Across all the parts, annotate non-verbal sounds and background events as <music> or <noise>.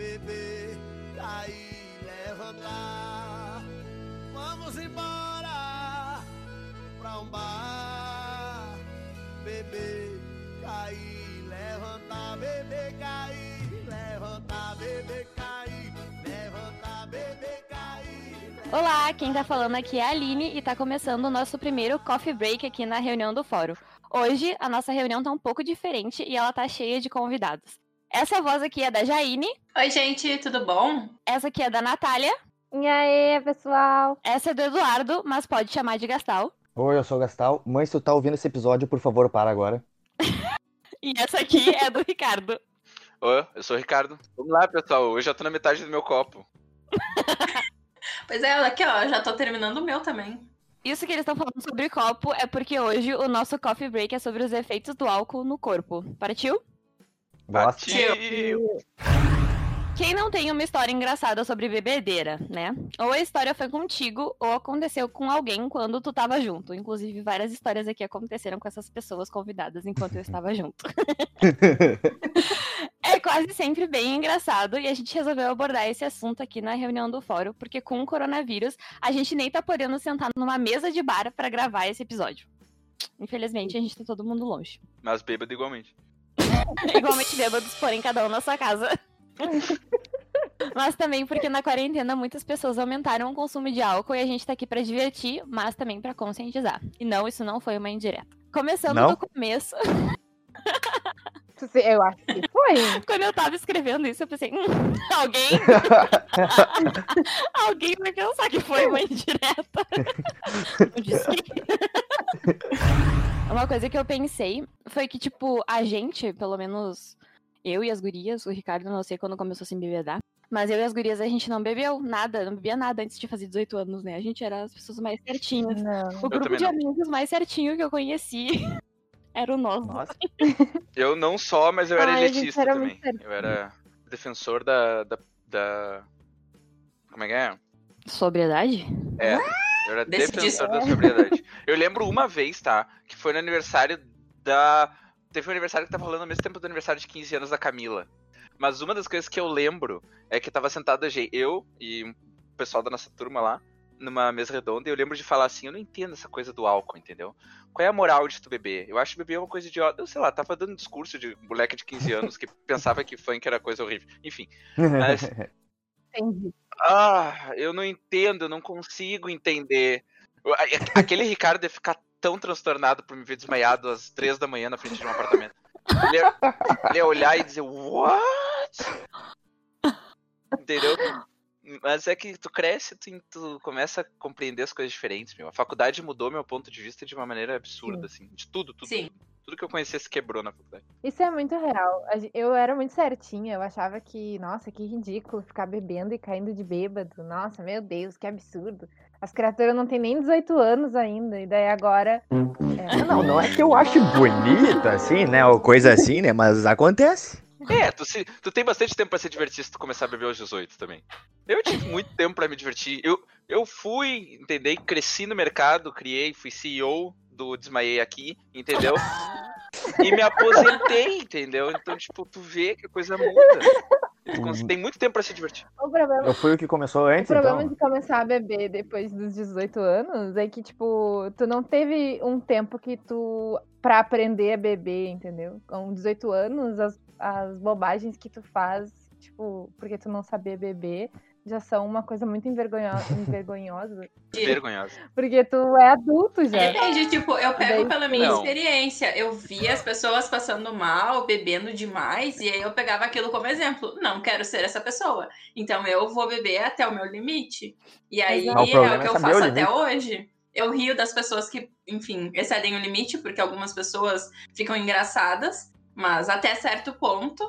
beber, cair, levantar. Vamos embora pra um bar. Beber, cair, levantar, beber, cair, levantar, beber, cair, levantar, beber, cair. Olá, quem tá falando aqui é a Aline e tá começando o nosso primeiro coffee break aqui na reunião do fórum. Hoje a nossa reunião tá um pouco diferente e ela tá cheia de convidados. Essa voz aqui é da Jaine, Oi, gente, tudo bom? essa aqui é da Natália, E aí, pessoal? essa é do Eduardo, mas pode chamar de Gastal. Oi, eu sou o Gastal. Mãe, se tu tá ouvindo esse episódio, por favor, para agora. <laughs> E essa aqui é do Ricardo. Oi, eu sou o Ricardo. Vamos lá, pessoal. Hoje eu tô na metade do meu copo. <laughs> Pois é, aqui ó, já tô terminando o meu também. Isso que eles estão falando sobre copo é porque hoje o nosso coffee break é sobre os efeitos do álcool no corpo. Partiu? Partiu! Quem não tem uma história engraçada sobre bebedeira, né? Ou a história foi contigo, ou aconteceu com alguém quando tu tava junto. Inclusive, várias histórias aqui aconteceram com essas pessoas convidadas enquanto eu estava junto. <laughs> É quase sempre bem engraçado e a gente resolveu abordar esse assunto aqui na reunião do fórum, porque com o coronavírus a gente nem tá podendo sentar numa mesa de bar pra gravar esse episódio. Infelizmente, a gente tá todo mundo longe. Mas bêbado igualmente. <laughs> Igualmente bêbados, porém cada um na sua casa. <laughs> Mas também porque na quarentena muitas pessoas aumentaram o consumo de álcool e a gente tá aqui pra divertir, mas também pra conscientizar. E não, isso não foi uma indireta. Começando Não? do começo, Eu acho que foi. <laughs> quando eu tava escrevendo isso, eu pensei, hum, alguém? alguém vai pensar que foi uma indireta. Eu disse que- Uma coisa que eu pensei foi que, tipo, a gente, pelo menos eu e as gurias, o Ricardo não sei quando começou a se embebedar, mas eu e as gurias a gente não bebeu nada, não bebia nada antes de fazer 18 anos, né? A gente era as pessoas mais certinhas. Não. O grupo de não. amigos mais certinho que eu conheci <laughs> era o nosso. Nossa. <laughs> Eu não só, mas eu era Ai, a gente elitista era também. Eu era defensor da, da, da- Como é que é? Sobriedade? É. Eu era Desse defensor da sobriedade. Eu lembro uma vez, tá? Que foi no aniversário da. Teve um aniversário que tava rolando ao mesmo tempo do aniversário de 15 anos da Camila. Mas uma das coisas que eu lembro é que tava sentado eu e o pessoal da nossa turma lá, numa mesa redonda, e eu lembro de falar assim, eu não entendo essa coisa do álcool, entendeu? Qual é a moral de tu beber? Eu acho que beber é uma coisa idiota. Eu sei lá, tava dando discurso de moleque de 15 anos que pensava que funk era coisa horrível. Enfim. <laughs> Mas Entendi. Ah, eu não entendo, eu não consigo entender. <laughs> Aquele Ricardo ia ficar tão transtornado por me ver desmaiado às três da manhã na frente de um apartamento. Ele ia, ele ia olhar e dizer, what? Entendeu? Mas é que tu cresce, tu, tu começa a compreender as coisas diferentes, meu. A faculdade mudou meu ponto de vista de uma maneira absurda, assim. De tudo, tudo. Sim. Tudo, Tudo que eu conhecia se quebrou na faculdade. Isso é muito real. Eu era muito certinha, eu achava que, nossa, que ridículo ficar bebendo e caindo de bêbado. Nossa, meu Deus, que absurdo. As criaturas não têm nem 18 anos ainda, e daí agora. é, Não, não é que eu acho bonita, assim, né? Ou coisa assim, né? Mas acontece. É, tu, se, tu tem bastante tempo pra se divertir se tu começar a beber aos 18 também. Eu tive muito tempo pra me divertir. Eu, eu fui, entendeu? Cresci no mercado, criei, fui CEO do Desmaiei Aqui, entendeu? E me aposentei, entendeu? Então, tipo, tu vê que a coisa muda. Tu cons- tem muito tempo pra se divertir. O problema, Eu fui o que começou o antes, problema então. de começar a beber depois dos 18 anos é que, tipo, tu não teve um tempo que tu. pra aprender a beber, entendeu? Com 18 anos, as, as bobagens que tu faz, tipo, porque tu não sabia beber, já são uma coisa muito envergonho- envergonhosa. <laughs> Vergonhosa. Porque tu é adulto já. Depende, tipo, eu pego Daí- pela minha Não. experiência. Eu via as pessoas passando mal, bebendo demais, e aí eu pegava aquilo como exemplo. Não quero ser essa pessoa. Então eu vou beber até o meu limite. E aí Exato. Ah, o é o que é eu faço até hoje. Eu rio das pessoas que, enfim, excedem o limite, porque algumas pessoas ficam engraçadas, mas até certo ponto.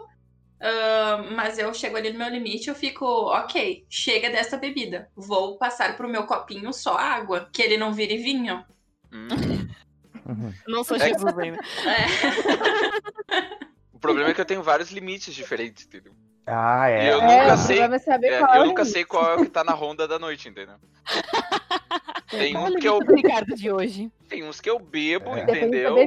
Ah, mas eu chego ali no meu limite, eu fico, ok, chega dessa bebida. Vou passar pro meu copinho só água, que ele não vire vinho. Hum. Não sou É- Jesus <laughs> ainda. O problema é que eu tenho vários limites diferentes, entendeu? Ah, é. E eu É, nunca sei. é É, é eu o nunca limite. sei qual é o que tá na ronda da noite, entendeu? <laughs> Tem Qual é um que eu, do Ricardo de hoje? tem uns que eu bebo, É. Entendeu?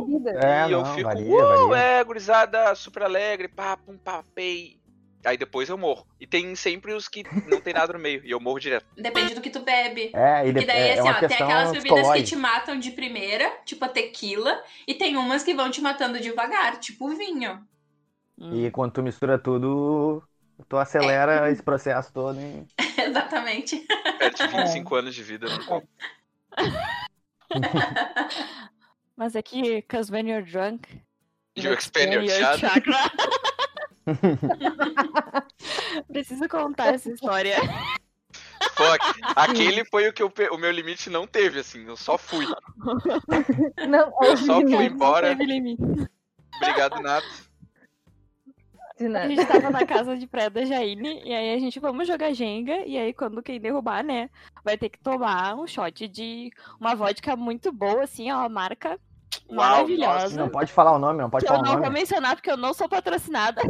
É, e eu não, fico, varia, "Uou, varia. é, gurizada, super alegre, pá, pum, papei. Aí depois eu morro. E tem sempre os que não tem nada no meio. E eu morro direto. <laughs> Depende do que tu bebe. É, e de- daí, é, é assim, uma ó, tem aquelas bebidas que te matam de primeira, tipo a tequila, e tem umas que vão te matando devagar, tipo o vinho. Hum. E quando tu mistura tudo, tu acelera esse processo todo. E... <laughs> Exatamente. Perde 25 anos de vida. Conta. <laughs> Mas é que, cause when you're drunk, You expand your chakra. chakra. <laughs> Preciso contar essa história. Fuck. Aquele foi o que eu pe- o meu limite não teve, assim. Eu só fui. Não, Eu só fui não, embora. Teve limite. Obrigado, nada. De A gente tava na casa de praia da Jaine, e aí a gente, vamos jogar Jenga, e aí quando quem derrubar, né, vai ter que tomar um shot de uma vodka muito boa, assim, ó, marca maravilhosa. Não pode falar o nome, não pode que eu falar o não vou nome. mencionar porque eu não sou patrocinada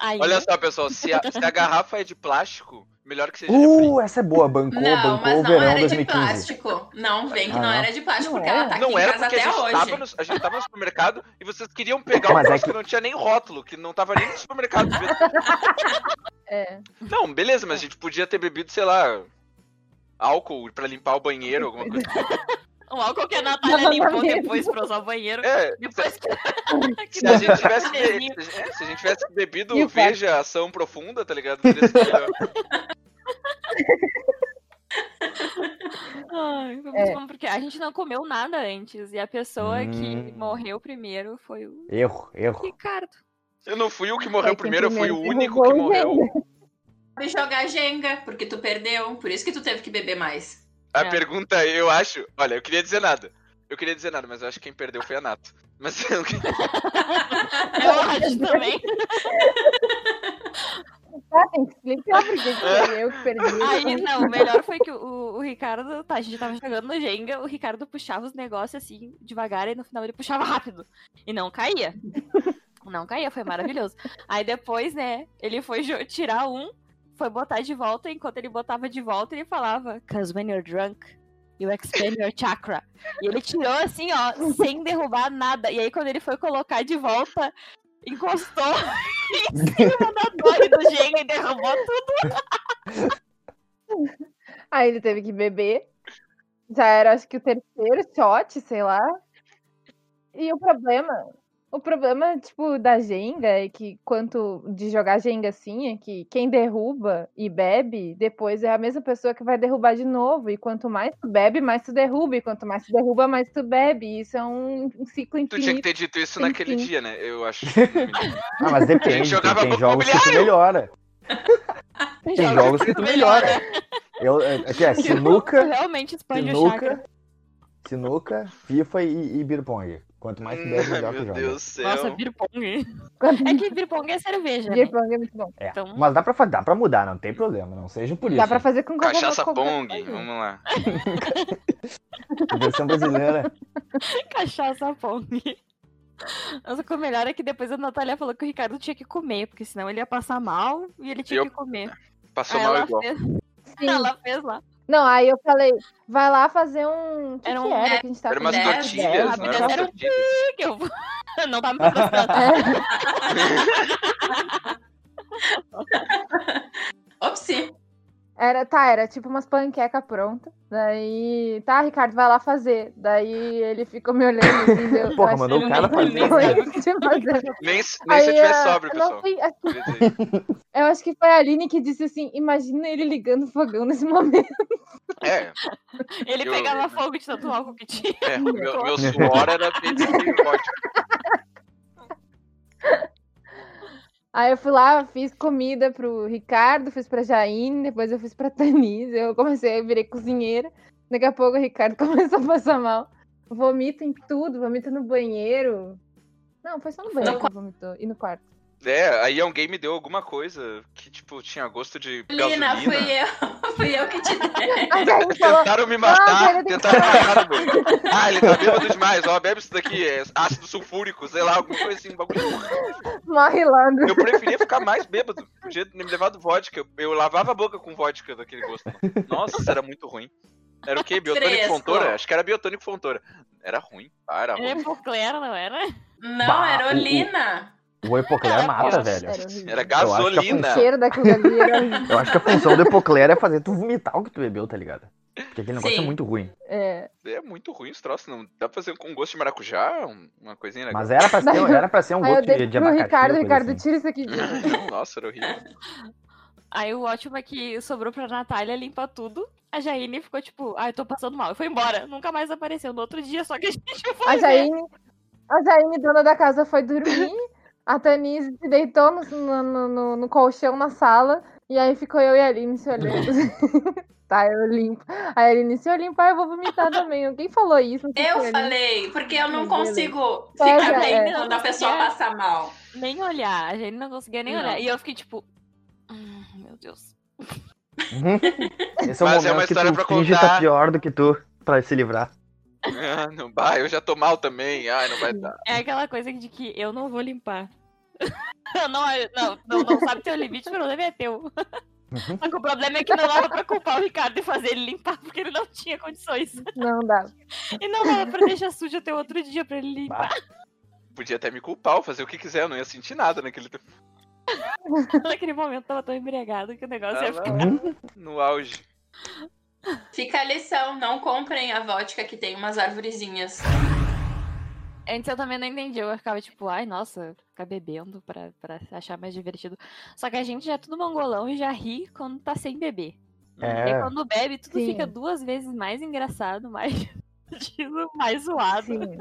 ainda. Olha só, pessoal. Se a, se a garrafa é de plástico, melhor que seja. Uh, essa é boa, bancou, não, bancou mas o não verão era de 2015. plástico. Não, vem que Ah, não era de plástico, Não porque era? ela tá aqui Não em era casa porque a até gente, hoje. tava no, a gente tava no supermercado e vocês queriam pegar um Mas é negócio que- que não tinha nem rótulo, que não tava nem no supermercado. <laughs> É. Não, beleza, mas a gente podia ter bebido, sei lá, álcool pra limpar o banheiro, alguma coisa. <laughs> Um álcool que a Natália Não, limpou não, não. depois pra usar o banheiro. É, Depois que... <laughs> que se a gente tivesse, é, se a gente tivesse bebido E Veja Ação Profunda, tá ligado? <laughs> Ai, É. bom, porque a gente não comeu nada antes. E a pessoa que Hum. morreu primeiro foi o Erro, erro. Ricardo. Eu não fui o que morreu É, quem primeiro, eu fui o primeiro único que morreu. Jenga. Sabe jogar Jenga, porque tu perdeu. Por isso que tu teve que beber mais. A É. pergunta, eu acho. Olha, eu queria dizer nada. Eu queria dizer nada, mas eu acho que quem perdeu foi a Nato. Mas <laughs> eu, <laughs> Eu acho também. Tá, tem que explicar porque que foi eu que perdi. Aí, não, o melhor foi que o, o Ricardo, tá, a gente tava jogando no Jenga, o Ricardo puxava os negócios assim, devagar, e no final ele puxava rápido. E não caía. Não caía, foi maravilhoso. Aí depois, né, ele foi tirar um, foi botar de volta, enquanto ele botava de volta, ele falava, Cause when you're drunk, you expand your chakra. E ele tirou assim, ó, sem derrubar nada. E aí quando ele foi colocar de volta, encostou <laughs> em cima da torre do Jenga e derrubou tudo. Aí ele teve que beber. Já era, acho que o terceiro shot, sei lá. E o problema, o problema, tipo, da Jenga é que quanto de jogar Jenga assim, é que quem derruba e bebe, depois é a mesma pessoa que vai derrubar de novo. E quanto mais tu bebe, mais tu derruba. E quanto mais tu derruba, mais tu bebe. E isso é um, ciclo tu tinha que infinito. ter dito isso naquele dia, né? Eu acho. <laughs> Ah, mas depende, jogava <laughs> tem, tem jogos que tu melhora. Tem jogos que tu melhora. Eu, é, aqui é <laughs> sinuca, realmente sinuca, sinuca, FIFA e, e beer pong. Quanto mais <laughs> tu bebe, melhor tu Meu joga. Deus do céu. Nossa, beer pong. Quanto É que beer pong é cerveja, né? Beer pong é muito bom. É, Então- Mas dá pra, dá pra mudar, não tem problema, não seja por isso. Dá pra fazer com qualquer Cachaça qualquer Pong, vamos lá. <laughs> Versão brasileira. <laughs> Cachaça pong. Nossa, o melhor é que depois a Natália falou que o Ricardo tinha que comer, porque senão ele ia passar mal e ele tinha Eu- que comer. Passou Aí mal ela igual. fez, Sim. ela fez lá. Não, aí eu falei, vai lá fazer um. Que, Era que um- era que a gente tava Era umas tortilhas, rapidez, eram umas era um que eu <laughs> não tá me patrocinando. <laughs> <laughs> Opsi. Era, tá, era tipo umas panquecas prontas. Daí, tá, Ricardo, vai lá fazer. Daí ele ficou me olhando assim, <laughs> deu. Porra, mandou o cara que <laughs> fazer. Nem, se- nem se eu Aí, tivesse ah, sóbrio, pessoal. fui- dizer. <laughs> eu acho que foi a Aline que disse assim: imagina ele ligando o fogão nesse momento. É, Ele Eu- pegava fogo de tanto álcool que tinha. é, o meu, meu suor era feito de vodka. Aí eu fui lá, fiz comida pro Ricardo, fiz pra Jaine, depois eu fiz pra <laughs> Tanise. Eu comecei, eu virei cozinheira. Daqui a pouco o Ricardo <laughs> começou a passar mal. Vomita em tudo, vomita no banheiro. Não, foi só no banheiro que ele vomitou. E no quarto. É, aí alguém me deu alguma coisa que, tipo, tinha gosto de Lina, gasolina. fui eu. <laughs> fui eu que te dei. A Jaine falou, Tentaram me Ah, matar, que tentaram me matar banheiro. Ah, ele tá bêbado demais, ó, bebe isso daqui, é ácido sulfúrico, sei lá, alguma coisa assim, um bagulho. morre lá. no- Eu preferia ficar mais bêbado, podia me levado vodka, eu, eu lavava a boca com vodka daquele gosto. Nossa, isso era muito ruim. Era o quê? Biotônico Fresco. Fontoura? Acho que era Biotônico Fontoura. Era ruim, ah, era Ele ruim. é Poclera, não era? Não, Bah, era Olina. O Epocler mata, Era velho. Era. Era Eu acho que a O gasolina. cheiro daquilo ali era <laughs> horrível. Eu acho que a função do Epocler é fazer tu vomitar o que tu bebeu, tá ligado? Porque aquele negócio Sim. é muito ruim. É. É muito ruim esse troço, não dá pra fazer com gosto de maracujá, um- uma coisinha legal. Mas era pra ser, era pra ser um <laughs> eu gosto de, de abacaxi. Ricardo, Ricardo, assim. tira isso aqui. Nossa, era horrível. Aí o ótimo é que sobrou pra Natália limpar tudo. A Jaine ficou tipo, ai, tô passando mal. E foi embora. Nunca mais apareceu. No outro dia, só que a gente foi A. Jaine, a Jaine, dona da casa, foi dormir. A Tanise se deitou no, no, no- no colchão na sala. E aí ficou eu e a Aline se olhando. <laughs> tá, eu limpo. Aí a Aline se eu limpar, eu vou vomitar também. Quem falou isso? Eu falei, porque eu não consigo ficar bem é. quando a pessoa passa mal. Nem olhar. A Jaine não conseguia nem Não. olhar. E eu fiquei tipo, "Hum, meu Deus. Uhum. <laughs> Esse é o Mas é momento uma que história tu pra contar. tá pior do que tu pra se livrar. Ah, não, bah, eu já tô mal também. Ai, não vai dar. É aquela coisa de que eu não vou limpar. <laughs> Não, não, não, não sabe teu limite, o problema é teu. Uhum. Só que o problema é que não dava pra culpar o Ricardo e fazer ele limpar, porque ele não tinha condições. Não dá. E não dava pra deixar sujo até outro dia pra ele limpar. Podia até me culpar ou fazer o que quiser, eu não ia sentir nada naquele tempo. <laughs> Naquele momento tava tão embriagado que o negócio ia Ah, ficar. Uhum. No auge. Fica a lição, não comprem a vodka que tem umas arvorezinhas. Antes eu também não entendi. Eu ficava tipo, ai, nossa, ficar bebendo pra, pra achar mais divertido. Só que a gente já é tudo mongolão e já ri quando tá sem beber. E É, quando bebe, tudo Sim. fica duas vezes mais engraçado, mais <laughs> divertido, mais zoado. Sim.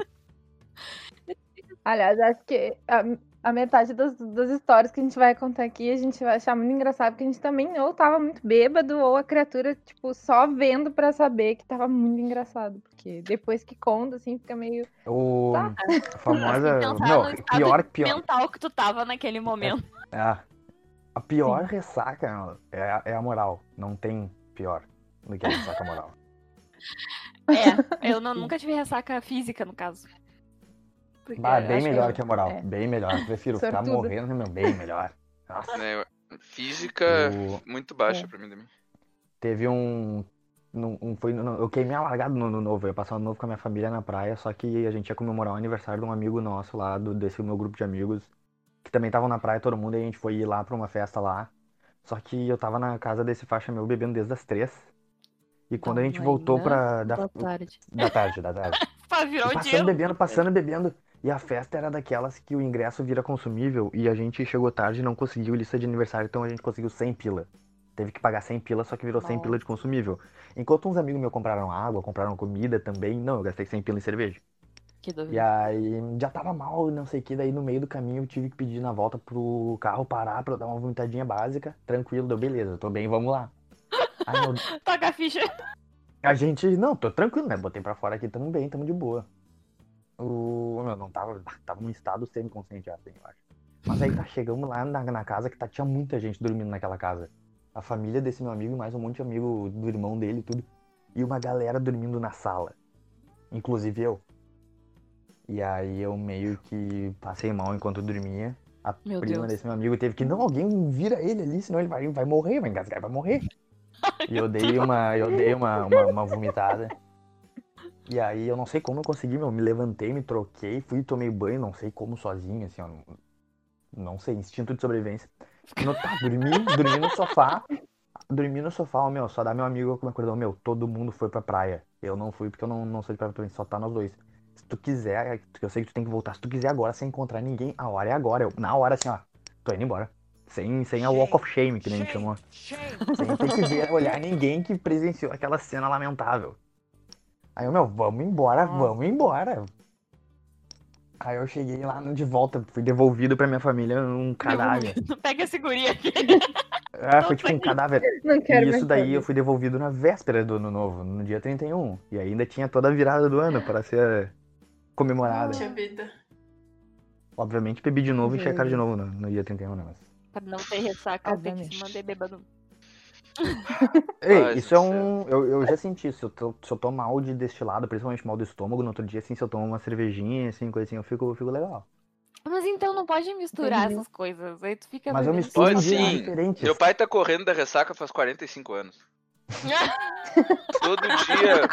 Aliás, acho que a, a metade das, das histórias que a gente vai contar aqui a gente vai achar muito engraçado, porque a gente também ou tava muito bêbado, ou a criatura, tipo, só vendo pra saber que tava muito engraçado. Porque depois que conta, assim, fica meio. o, Tá. a famosa. No estado pior, pior. mental que tu tava naquele momento. É, a pior ressaca é, a- é a moral. Não tem pior do que a ressaca moral. É, eu não- nunca tive ressaca física, no caso. Porque Bah, bem melhor eu- que a moral. é. Bem melhor. Prefiro ficar Sortuda. morrendo, meu, bem melhor. Nossa. Né, Física, O- muito baixa É. pra mim também. Teve um. num- um foi, no- eu queimei a largada no ano novo. Eu ia passar o ano novo com a minha família na praia, só que a gente ia comemorar o aniversário de um amigo nosso lá, do, desse meu grupo de amigos, que também estavam na praia, todo mundo, e a gente foi ir lá pra uma festa lá. Só que eu tava na casa desse faixa meu bebendo desde as três. E quando a Da gente voltou pra. Da, Boa tarde. da tarde, da tarde. <laughs> Passando dia. bebendo, passando bebendo. E a festa era daquelas que o ingresso vira consumível e a gente chegou tarde e não conseguiu lista de aniversário, então a gente conseguiu 100 pila. Teve que pagar 100 pila, só que virou 100 pila de consumível. Enquanto uns amigos meus compraram água, compraram comida também, não, eu gastei 100 pila em cerveja. Que E dúvida. aí já tava mal, não sei o que, daí no meio do caminho eu tive que pedir na volta pro carro parar pra eu dar uma vomitadinha básica. Tranquilo, deu beleza, tô bem, vamos lá. <laughs> Aí meu, Toca a ficha. a gente, não, tô tranquilo, né? Botei pra fora aqui, tamo bem, tamo de boa. O, meu, não tava, tava num estado semi-consciente já, assim, eu acho. Mas aí tá, chegamos lá na, na casa que tá, tinha muita gente dormindo naquela casa. A família desse meu amigo e mais um monte de amigo do irmão dele e tudo. E uma galera dormindo na sala. Inclusive eu. E aí eu meio que passei mal enquanto dormia. A Meu prima Deus. desse meu amigo teve que, não, alguém vira ele ali, senão ele vai, vai morrer, vai engasgar e vai morrer. <laughs> E eu dei uma, eu dei uma, uma, uma vomitada. E aí eu não sei como eu consegui, meu, me levantei, me troquei, fui e tomei banho, não sei como sozinho, assim, ó, não, não sei, instinto de sobrevivência. No, tá, dormi, <laughs> dormi no sofá, dormi no sofá, ó, meu, só dá meu amigo que me acordou, meu, todo mundo foi pra praia. Eu não fui porque eu não, não sou de praia também, só tá nós dois. Se tu quiser, eu sei que tu tem que voltar, se tu quiser agora, sem encontrar ninguém, a hora é agora. Eu, na hora, assim, ó, tô indo embora. Sem, sem a walk of shame, que nem a gente chamou. Sem ter que ver, olhar ninguém que presenciou aquela cena lamentável. Aí eu, meu, vamos embora, vamos embora. Aí eu cheguei lá de volta, fui devolvido pra minha família um cadáver. <laughs> Pega esse guri aqui. É, foi tipo um cadáver. Não quero E isso daí saber. eu fui devolvido na véspera do ano novo, no dia 31. E ainda tinha toda a virada do ano para ser comemorada. Puxa vida. Obviamente bebi de novo e cara de novo no, no dia 31, né? Mas... Pra não ter ressaca, tem que se manter bêbado. Ei, Mas isso é isso um. Eu, eu já senti isso. Se eu, tô, se eu tô mal de destilado, principalmente mal do estômago, no outro dia, assim, se eu tomo uma cervejinha, assim, coisa assim, eu fico, eu fico legal. Mas então não pode misturar Entendi. essas coisas. Aí tu fica Mas eu misturo Pode sim. diferentes. Meu pai tá correndo da ressaca faz 45 anos. <laughs> Todo dia.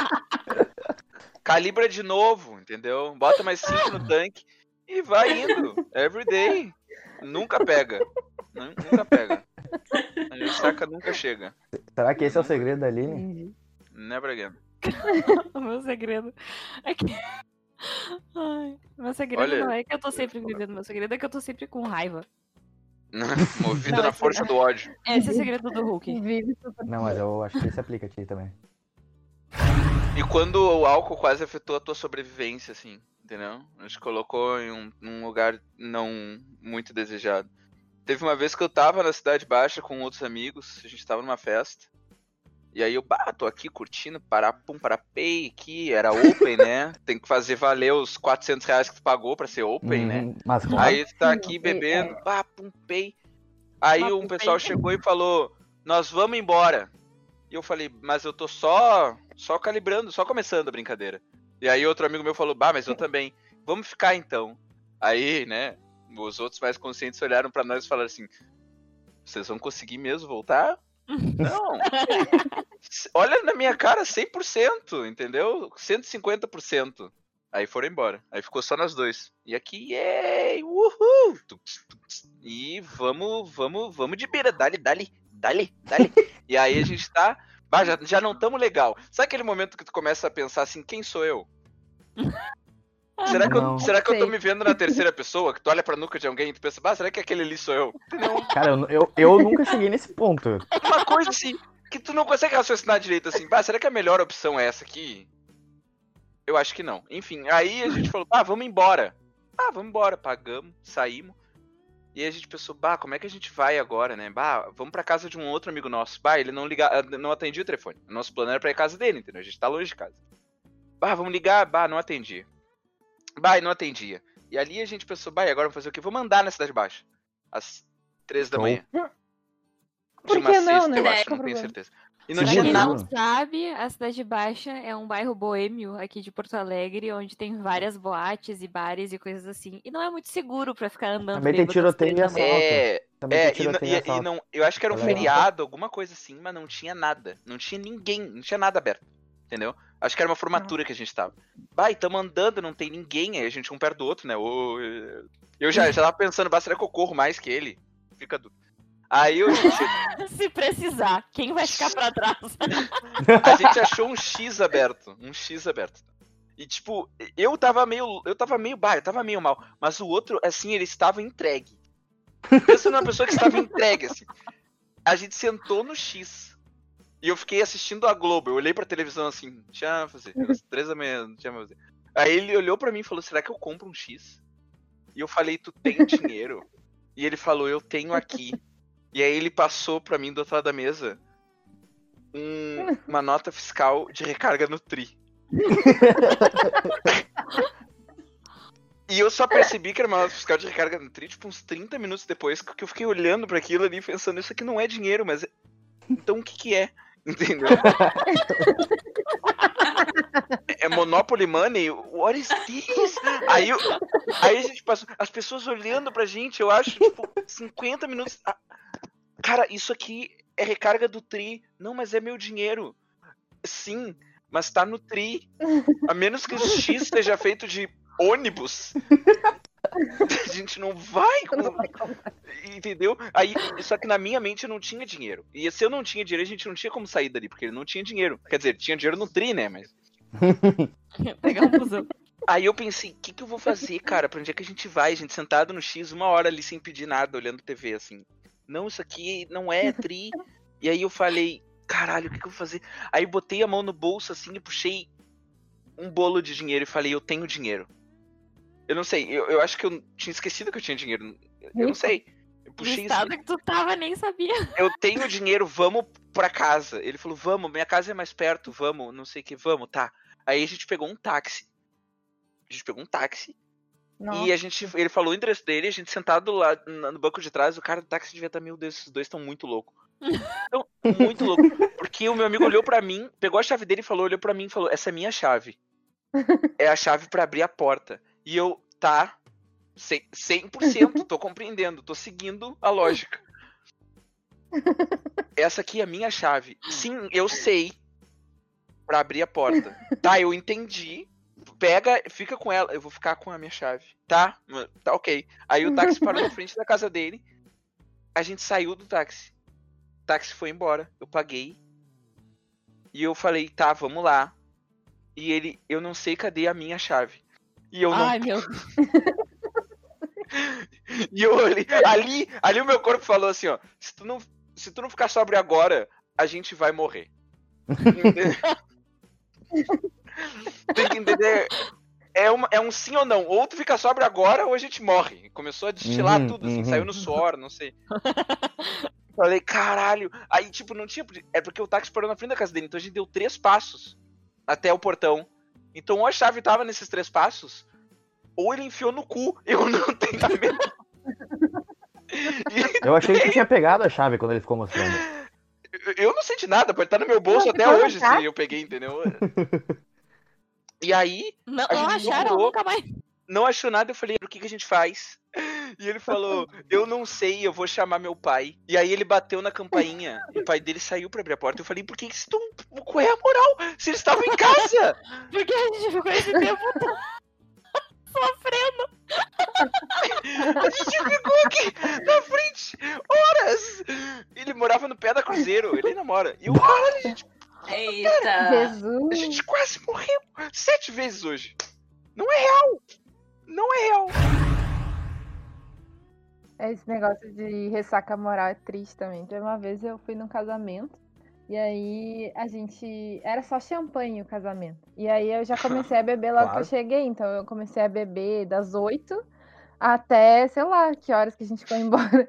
Calibra de novo, entendeu? Bota mais 5 no tanque e vai indo. Every day. Nunca pega. Nu- Nunca pega. <laughs> A ressaca nunca chega. Será que esse é o segredo da Aline? Never again. <laughs> O meu segredo é que. Ai, meu segredo Olha- não é que eu tô sempre bebendo, meu segredo é que eu tô sempre com raiva. <laughs> Movido Não, na força do ódio. Esse é o segredo do Hulk. Não, mas eu acho que esse aplica a ti também. E quando o álcool quase afetou a tua sobrevivência, assim, entendeu? A gente colocou em um, num lugar não muito desejado. Teve uma vez que eu tava na Cidade Baixa com outros amigos, a gente tava numa festa. E aí eu, bah, tô aqui curtindo, parapum, parapei aqui, era open, né? <laughs> Tem que fazer valer os 400 reais que tu pagou pra ser open, né? Uhum, Mas claro, Aí tu tá Sim, aqui bebendo, pá, pum, pei. Aí um pum, pessoal chegou e falou, nós vamos embora. E eu falei, mas eu tô só, só calibrando, só começando a brincadeira. E aí outro amigo meu falou, bah, mas eu também. Vamos ficar então. Aí, né, os outros mais conscientes olharam pra nós e falaram assim, vocês vão conseguir mesmo voltar? <laughs> Não. Olha na minha cara 100%, entendeu? 150%. Aí foram embora. Aí ficou só nós dois. E aqui, yay! Uhul! E vamos, vamos, vamos de beira. Dali, dali, dali, dali. e aí a gente tá. Bah, já, já não tamo legal. Sabe aquele momento que tu começa a pensar assim, quem sou eu? Será que, eu, Não. será que eu tô me vendo na terceira pessoa? Que tu olha pra nuca de alguém e tu pensa, bah, será que aquele ali sou eu? Não, cara, eu, eu, eu nunca cheguei nesse ponto. uma coisa assim, que tu não consegue raciocinar direito assim, bah, será que a melhor opção é essa aqui? Eu acho que não. Enfim, aí a gente falou, ah, vamos embora. Ah, vamos embora, pagamos, saímos. E aí a gente pensou, bah, como é que a gente vai agora, né? Bah, vamos pra casa de um outro amigo nosso. Bah, ele não liga, não atendia o telefone. O nosso plano era pra ir à casa dele, entendeu? A gente tá longe de casa. Bah, vamos ligar, bah, não atendia. Bah, não atendia. E ali a gente pensou, bah, agora vamos fazer o quê? Vamos andar na Cidade Baixa. Às três da Show. manhã. Por que não, sexta, né? eu acho, é não tenho certeza. E não tinha nada. não sabe, a Cidade Baixa é um bairro boêmio aqui de Porto Alegre, onde tem várias boates e bares e coisas assim. E não é muito seguro pra ficar andando Também tem tiroteio e assalto. É, Também é tem e, e- e e não, eu acho que era um feriado, alguma coisa assim, mas não tinha nada. Não tinha ninguém, não tinha nada aberto. Entendeu? Acho que era uma formatura que a gente tava. Bah, e tamo andando, não tem ninguém, aí a gente um perto do outro, né? Eu já, já tava pensando, bah, será que eu corro mais que ele? Fica duro. Aí eu, <laughs> Se precisar, quem vai ficar pra trás? <laughs> a gente achou um X aberto. Um X aberto. E tipo, eu tava meio. Eu tava meio. Bah, eu tava meio mal. Mas o outro, assim, ele estava entregue. Pensa numa pessoa que estava entregue, assim. A gente sentou no X. E eu fiquei assistindo a Globo. Eu olhei pra televisão assim, tinha fazer. <laughs> Três da manhã, não tinha a fazer. Aí ele olhou pra mim e falou: será que eu compro um X? E eu falei, tu tem <laughs> dinheiro? E ele falou, eu tenho aqui. E aí ele passou pra mim do outro lado da mesa um- <laughs> uma nota fiscal de recarga no Tri. e eu só percebi que era uma nota fiscal de recarga no Tri, tipo, uns 30 minutos depois, que eu fiquei olhando pra aquilo ali, pensando, isso aqui não é dinheiro, mas. é- Então o que que é? Entendeu? <laughs> é Monopoly Money? What is this? Aí, aí a gente passou, as pessoas olhando pra gente, eu acho, tipo, 50 minutos. Ah, Cara, isso aqui é recarga do Tri. Não, mas é meu dinheiro. Sim, mas tá no Tri. A menos que o X esteja feito de ônibus. <laughs> A gente não vai com... Não vai. Entendeu? Aí, só que na minha mente eu não tinha dinheiro. E se eu não tinha dinheiro, a gente não tinha como sair dali, porque ele não tinha dinheiro. Quer dizer, tinha dinheiro no Tri, né? Mas. <laughs> Pegar um busão. Aí eu pensei, o que, que eu vou fazer, cara? Pra onde é que a gente vai? A gente sentado no X, uma hora ali sem pedir nada, olhando TV, assim. Não, isso aqui não é tri. E aí eu falei, caralho, o que, que eu vou fazer? Aí botei a mão no bolso, assim, e puxei um bolo de dinheiro e falei, eu tenho dinheiro. Eu não sei, eu, eu acho que eu tinha esquecido que eu tinha dinheiro. Eu não sei. Eu puxei estado que tu tava, nem sabia. eu tenho dinheiro, vamos pra casa. Ele falou, vamos, minha casa é mais perto, vamos, não sei o que, vamos, tá. Aí a gente pegou um táxi. A gente pegou um táxi Nossa. e a gente, ele falou o endereço dele, a gente sentado lá no banco de trás, o cara do táxi devia estar, meu Deus, esses dois estão muito loucos. Então, <laughs> muito louco. Porque o meu amigo olhou pra mim, pegou a chave dele e falou, olhou pra mim e falou, essa é minha chave. É a chave pra abrir a porta. E eu, tá, cem- 100%, tô compreendendo, tô seguindo a lógica. <laughs> Essa aqui é a minha chave. Sim, eu sei. Pra abrir a porta. Tá, eu entendi. pega, fica com ela. Eu vou ficar com a minha chave. Tá? Tá ok. Aí o táxi parou na frente da casa dele. A gente saiu do táxi. O táxi foi embora. Eu paguei. E eu falei, tá, vamos lá. E ele, eu não sei cadê a minha chave. E eu não. Ai, meu Deus. <laughs> E eu olhei, ali, ali o meu corpo falou assim, ó, se tu não, se tu não ficar sóbrio agora, a gente vai morrer. <laughs> Tem que entender. É, uma, é um sim ou não. Ou tu fica sóbrio agora ou a gente morre. Começou a destilar Uhum, tudo, assim, uhum. saiu no suor, não sei. Falei, caralho. Aí, tipo, não tinha. É porque o táxi parou na frente da casa dele, então a gente deu três passos até o portão. Então, ou a chave tava nesses três passos, ou ele enfiou no cu. <laughs> Eu não tenho a menor. Eu achei que tu <laughs> tinha pegado a chave quando ele ficou mostrando. eu não senti nada, pode estar no meu bolso Não, até hoje, se eu peguei, entendeu? E aí, Não, A não acharam namorou. nunca mais. não achou nada, eu falei, o que, que a gente faz? E ele falou, eu não sei, eu vou chamar meu pai. E aí ele bateu na campainha, e o pai dele saiu pra abrir a porta. Eu falei, por que que vocês estão... Qual é a moral? Se eles estavam em casa! <laughs> Porque a gente ficou esse tempo <laughs> sofrendo. <laughs> A gente ficou aqui na frente horas! Ele morava no pé da Cruzeiro, ele namora. E eu, caralho, a gente, Eita. a Jesus. gente quase morreu sete vezes hoje. Não é real! Não é real! Esse negócio de ressaca moral é triste também. Teve uma vez eu fui num casamento e aí a gente. Era só champanhe o casamento. E aí eu já comecei a beber logo que <laughs> Claro. eu cheguei. Então eu comecei a beber das 8 até, sei lá, que horas que a gente foi <laughs> embora.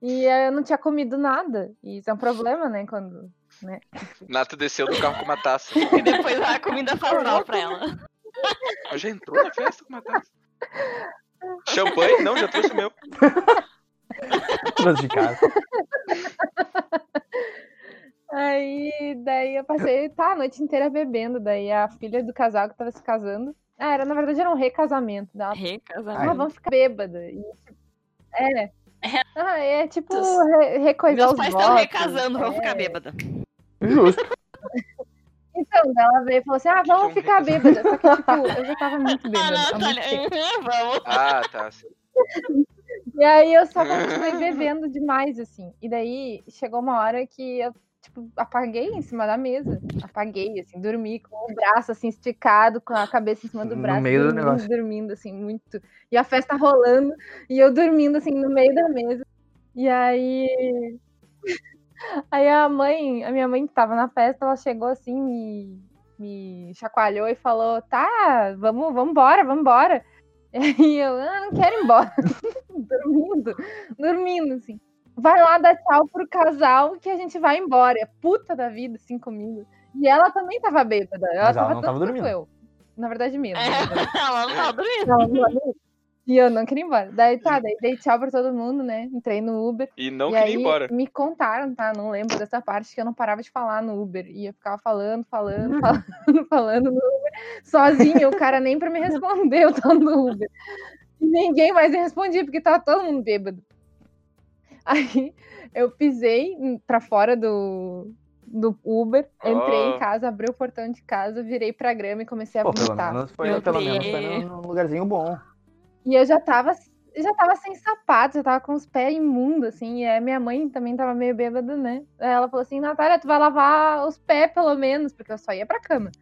E aí eu não tinha comido nada. E isso é um problema, né? Quando. Né? Nata desceu do carro com uma taça. <laughs> E depois a comida faz mal pra ela. Ela já entrou na festa com uma taça. Champanhe? Não, já trouxe o meu. <laughs> Trouxe de casa. Aí, daí eu passei tá, a noite inteira bebendo. Daí a filha do casal que tava se casando. Ah, era, na verdade era um recasamento. Daí ela Recasamento. Ah, vamos ficar bêbada. E, tipo, é. Ah, é tipo re recoisar Meus os pais votos. estão recasando, vão é. ficar bêbada. Justo. Então, ela veio e falou assim: ah, que vamos ficar bêbada. Só que, tipo, eu já tava muito Ah, bêbada. há muito Natália, tempo. <laughs> vamos. Ah, tá. E aí eu só continuei bebendo demais, assim. E daí chegou uma hora que eu, tipo, apaguei em cima da mesa. Apaguei, assim, dormi com o braço, assim, esticado, com a cabeça em cima do No braço. meio do dormindo, negócio. dormindo, assim, muito. E a festa rolando, e eu dormindo, assim, no meio da mesa. E aí. Aí a mãe, a minha mãe que tava na festa, ela chegou assim, me, me chacoalhou e falou: tá, vamos, vamos embora, vamos embora. <laughs> E eu, ah, não quero ir embora. <laughs> dormindo, dormindo, assim. Vai lá dar tchau pro casal que a gente vai embora. É puta da vida, assim, comigo. E ela também tava bêbada. Ela Mas ela tava não tanto tava dormindo. eu. Na verdade, mesmo. É, <laughs> ela não tava dormindo. Ela não tava dormindo. E eu não queria ir embora. Daí tá, daí dei tchau pra todo mundo, né? Entrei no Uber. E não e queria aí ir embora. me contaram, tá? Não lembro dessa parte que eu não parava de falar no Uber. E eu ficava falando, falando, <laughs> falando, falando no Uber, sozinha. O cara nem pra me responder, eu tava no Uber. E ninguém mais me respondia, porque tava todo mundo bêbado. Aí eu pisei pra fora do, do Uber, entrei Oh. em casa, abri o portão de casa, virei pra grama e comecei a Pô, pelo menos foi, pelo menos foi num lugarzinho bom. E eu já tava, já tava sem sapato, já tava com os pés imundos, assim. E minha mãe também tava meio bêbada, né? Ela falou assim: Natália, tu vai lavar os pés pelo menos, porque eu só ia pra cama.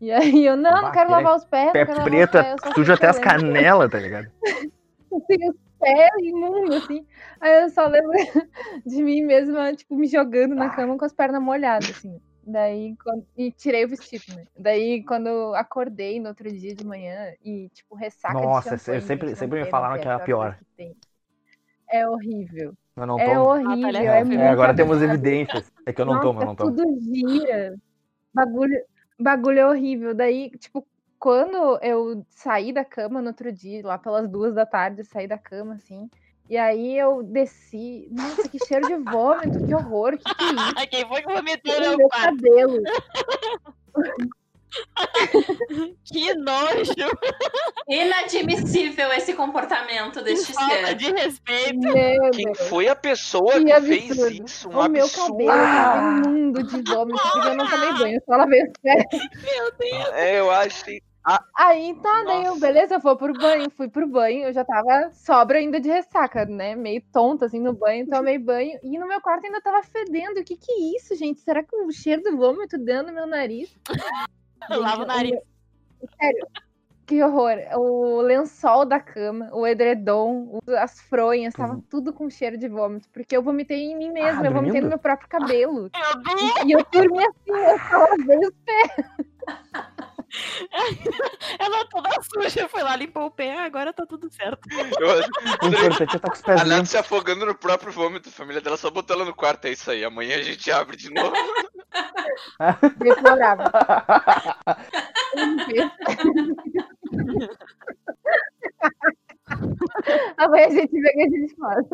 E aí eu, não, não Bah, quero lavar os pés. Pé preto, pés, suja até as olhando." canelas, tá ligado? <laughs> Assim, os pés imundos, assim. Aí eu só lembro <laughs> de mim mesma, tipo, me jogando na cama com as pernas molhadas, assim. Daí, quando... e tirei o vestido, né? Daí, quando acordei no outro dia de manhã e, tipo, ressaca Nossa, de champanhe, sempre- sempre me falaram que era a pior. que. É horrível. Eu não É tomo. horrível, é é, muito É, agora temos evidências. É que eu não Nossa, tomo, eu não tomo. tudo gira. Bagulho, bagulho é horrível. Daí, tipo, quando eu saí da cama no outro dia, lá pelas duas da tarde, eu saí da cama, assim. E aí eu desci. Nossa, que cheiro de vômito, que horror, que que é isso? Ai, <laughs> Quem foi que vomitou No no meu quarto? cabelo. <laughs> Que nojo, Inadmissível esse comportamento deste falta ser. de respeito. Meu Quem Deus. foi a pessoa Que que fez isso? Um o meu absurdo. cabelo tava imundo de vômito, porque eu não tomei banho, eu só lavei os pés. Meu Deus. É, eu achei. Aí tá, daí eu, Nossa. beleza, eu vou pro banho, fui pro banho, eu já tava sobra ainda de ressaca, né? Meio tonta assim no banho, tomei banho. E no meu quarto ainda tava fedendo. O que que é isso, gente? Será que o cheiro do vômito dentro do meu nariz? <laughs> Lava o nariz. Sério, que horror. O lençol da cama, o edredom, as fronhas, tava tudo com cheiro de vômito. Porque eu vomitei em mim mesma, eu vomitei no meu próprio cabelo. <laughs> Meu Deus! E eu dormi assim, eu tava bem <laughs> <laughs> Ela toda suja, foi lá, limpou o pé, agora tá tudo certo. Eu- O importante é estar com os pés A Nath limpos. se afogando no próprio vômito, a família dela só botou ela no quarto, é isso aí. Amanhã a gente abre de novo. deplorável. <laughs> Amanhã a gente vê o que a gente faz.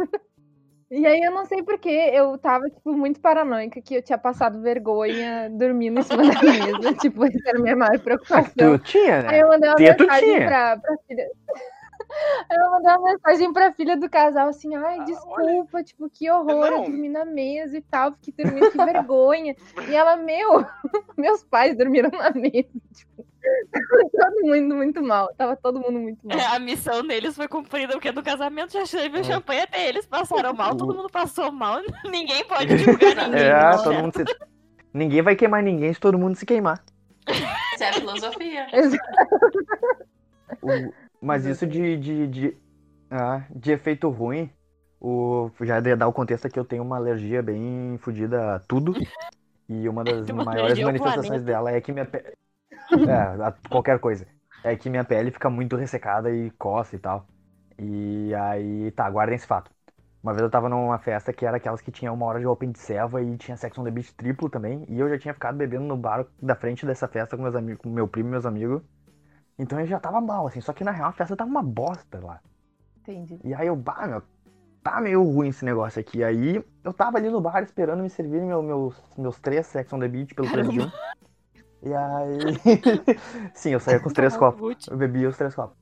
E aí eu não sei porquê, eu tava, tipo, muito paranoica que eu tinha passado vergonha dormindo em cima da mesa. <laughs> tipo, essa era a minha maior preocupação. Tu tinha, Aí né? eu mandei uma mensagem pra, pra filha. <laughs> Aí eu mandei uma mensagem pra filha do casal assim, ai, Ah, desculpa, tipo, que horror, eu Não. dormi na mesa e tal, fiquei dormindo, que vergonha. E ela, meu, <laughs> meus pais dormiram na mesa, tipo, todo mundo muito mal, tava todo mundo muito mal. <laughs> A missão deles foi cumprida, porque no casamento já serviu É. champanhe até eles passaram mal, todo mundo passou mal, <laughs> ninguém pode <laughs> julgar ninguém. É, né? todo mundo se... Ninguém vai queimar ninguém se todo mundo se queimar. Isso é a filosofia. O- Mas isso de, de, de, ah, de efeito ruim, o, já de dar o contexto aqui, eu tenho uma alergia bem fodida a tudo. E uma das maiores manifestações dela é que minha pele. É, qualquer coisa. É que minha pele fica muito ressecada e coça e tal. E aí, tá, guardem esse fato. Uma vez eu tava numa festa que era aquelas que tinha uma hora de open de serva e tinha Sex on the Beach triplo também. E eu já tinha ficado bebendo no bar da frente dessa festa com meus amigos, com meu primo e meus amigos. Então eu já tava mal, assim. Só que na real a festa tava uma bosta lá. Entendi. E aí eu, bah, meu, tá meio ruim esse negócio aqui. Aí eu tava ali no bar esperando me servir meu, meus, meus três Sex on the Beach pelo preço de um. E aí. <laughs> Sim, eu saía com os três copos. Eu bebia os três copos.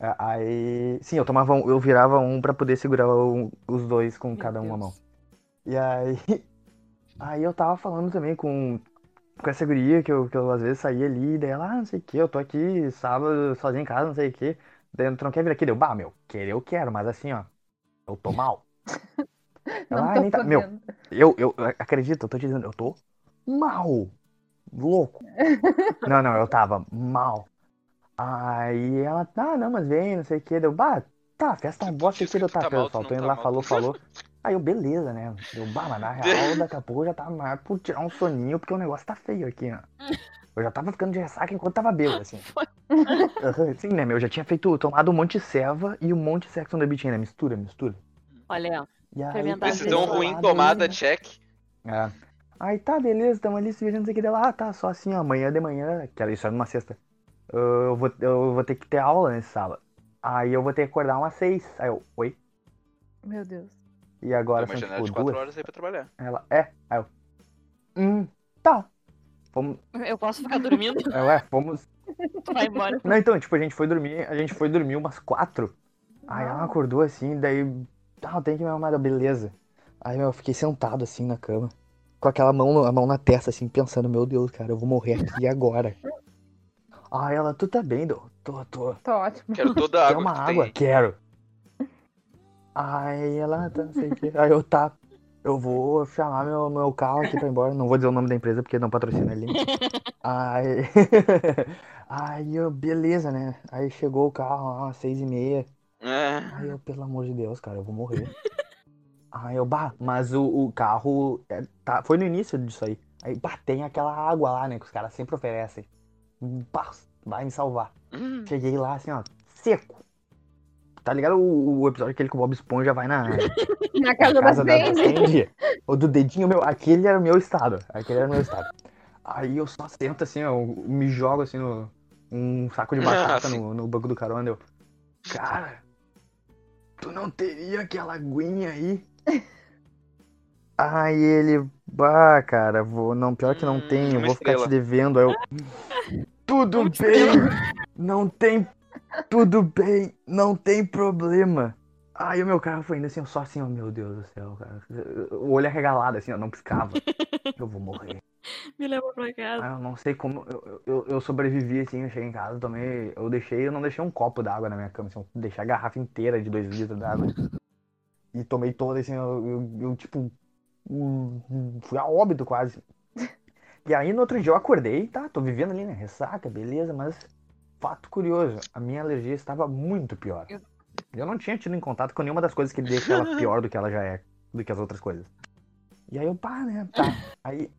É, Aí. Sim, eu tomava um, eu virava um pra poder segurar um- os dois com Meu cada uma Deus. mão. E aí. <laughs> Aí eu tava falando também com, com essa guria que eu, que eu às vezes saía ali, daí ela, ah, não sei o que, eu tô aqui sábado sozinho em casa, não sei o que. Daí tu não quer vir aqui? Deu, bah, meu, querer eu quero, mas assim, ó, eu tô mal. <laughs> Não Ela, ah, tô nem tá- meu, eu, eu acredito, eu tô te dizendo, eu tô mal. Louco. Não, não, eu tava mal. Aí ela, ah, não, mas vem, não sei o que. Deu, bah, tá, festa é uma bosta aqui, que deu, tu tá, tá tá, tá lá, mal. falou, falou. <laughs> Aí eu, beleza, né? Eu, bah, mas na real, <laughs> daqui a pouco eu já tava mais por tirar um soninho, porque o negócio tá feio aqui, ó. Eu já tava ficando de ressaca enquanto tava bêbado, assim. <laughs> Sim, né, meu? Eu já tinha feito, tomado um monte de serva e um monte de Sex on the Beach ainda. Mistura, mistura. Olha, ó. E aí, tá Decisão ruim tomada, check. É. Aí tá, beleza, tamo ali se vejando, não sei o que dela. Ah, tá, só assim, ó, amanhã de manhã, que isso era numa sexta. Eu vou, eu vou ter que ter aula nesse sábado. Aí eu vou ter que acordar umas seis. Aí eu, oi? Meu Deus. E agora Uma são janela de tipo 4 duas? horas aí pra trabalhar. Ela, é. Aí eu, hum, tá. Fomos, <laughs> Eu posso ficar dormindo, <laughs> é, fomos. tu vai embora. Não, então, tipo, a gente foi dormir, a gente foi dormir umas quatro. Aí ela acordou assim, daí, ah, tenho que me arrumar, beleza. Aí, meu, eu fiquei sentado assim na cama, com aquela mão, a mão na testa, assim, pensando, meu Deus, cara, eu vou morrer aqui agora. Aí <laughs> ela, tu tá bem, Dô? Tô, tô. Tô ótimo. Quero toda a Quer água uma que água? tem. Quero. Aí ela, tá, não sei o que. Aí eu, tá. Eu vou chamar meu, meu carro aqui pra ir embora. Não vou dizer o nome da empresa porque não patrocina ele. Aí. <laughs> Aí eu, beleza, né? Aí chegou o carro lá, às seis e meia. É. Aí eu, pelo amor de Deus, cara, eu vou morrer. Aí eu, bah, mas o, o carro é, tá, foi no início disso aí. Aí, bah, tem aquela água lá, né, que os caras sempre oferecem. Bah, vai me salvar. Hum. Cheguei lá, assim, ó, seco. Tá ligado o, o episódio aquele que o Bob Esponja vai na, <laughs> na casa, casa da, Sandy. O do dedinho meu, aquele era o meu estado. Aquele era o meu estado. Aí eu só sento assim, ó, me jogo assim no. Um saco de batata no, no banco do carona. Eu, cara, tu não teria aquela aguinha aí? Aí ele, bah, cara, vou, não, pior que não Hum, tenho, uma vou ficar te estrela. devendo. Aí eu, tudo bem, não tem, tudo bem, não tem problema. Aí o meu carro foi indo assim, eu só assim, ó, meu Deus do céu, cara. O olho arregalado, assim, ó, não piscava. <laughs> Eu vou morrer. Me levou pra casa. Ah, eu não sei como. Eu, eu, eu sobrevivi assim, eu cheguei em casa, tomei. Eu deixei, eu não deixei um copo d'água na minha cama, assim, eu deixei a garrafa inteira de dois litros d'água. E tomei toda, assim, eu, eu, eu, tipo. um- Fui a óbito quase. E aí no outro dia eu acordei, tá, tô vivendo ali, né? Ressaca, beleza, mas fato curioso, a minha alergia estava muito pior. Eu não tinha tido em contato com nenhuma das coisas que deixa ela <laughs> pior do que ela já é, do que as outras coisas. E aí eu, pá, né? Tá. Aí.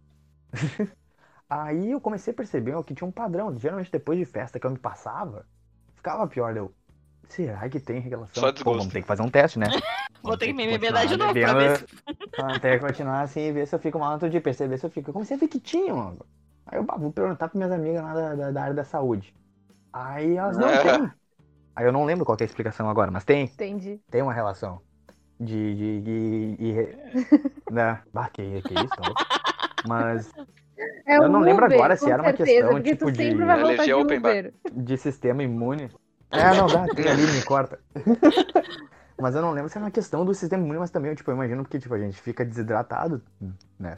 <laughs> aí eu comecei a perceber ó, que tinha um padrão. Geralmente depois de festa que eu me passava, ficava pior. Eu. Será que tem relação? Só Pô, desgosto. vamos ter que fazer um teste, né? Vou ter que me beber de novo pra bebendo, ver se. Tem que continuar assim e ver se eu fico mal outro dia, perceber se eu fico. Eu comecei a ver que tinha, mano. Aí eu vou perguntar para minhas amigas lá da, da, da área da saúde. Aí elas não É. tem. Aí eu não lembro qual que é a explicação agora, mas tem, Entendi. tem uma relação. De. de, de, de- <laughs> né? Bah, que, que isso, tá? Mas É Eu não lembro Uber, agora se era uma certeza, questão, tipo, de vai de de sistema imune. É, não dá, tem ali, me corta. <laughs> Mas eu não lembro se era uma questão do sistema imune, mas também, tipo, eu imagino que, tipo, a gente fica desidratado, né?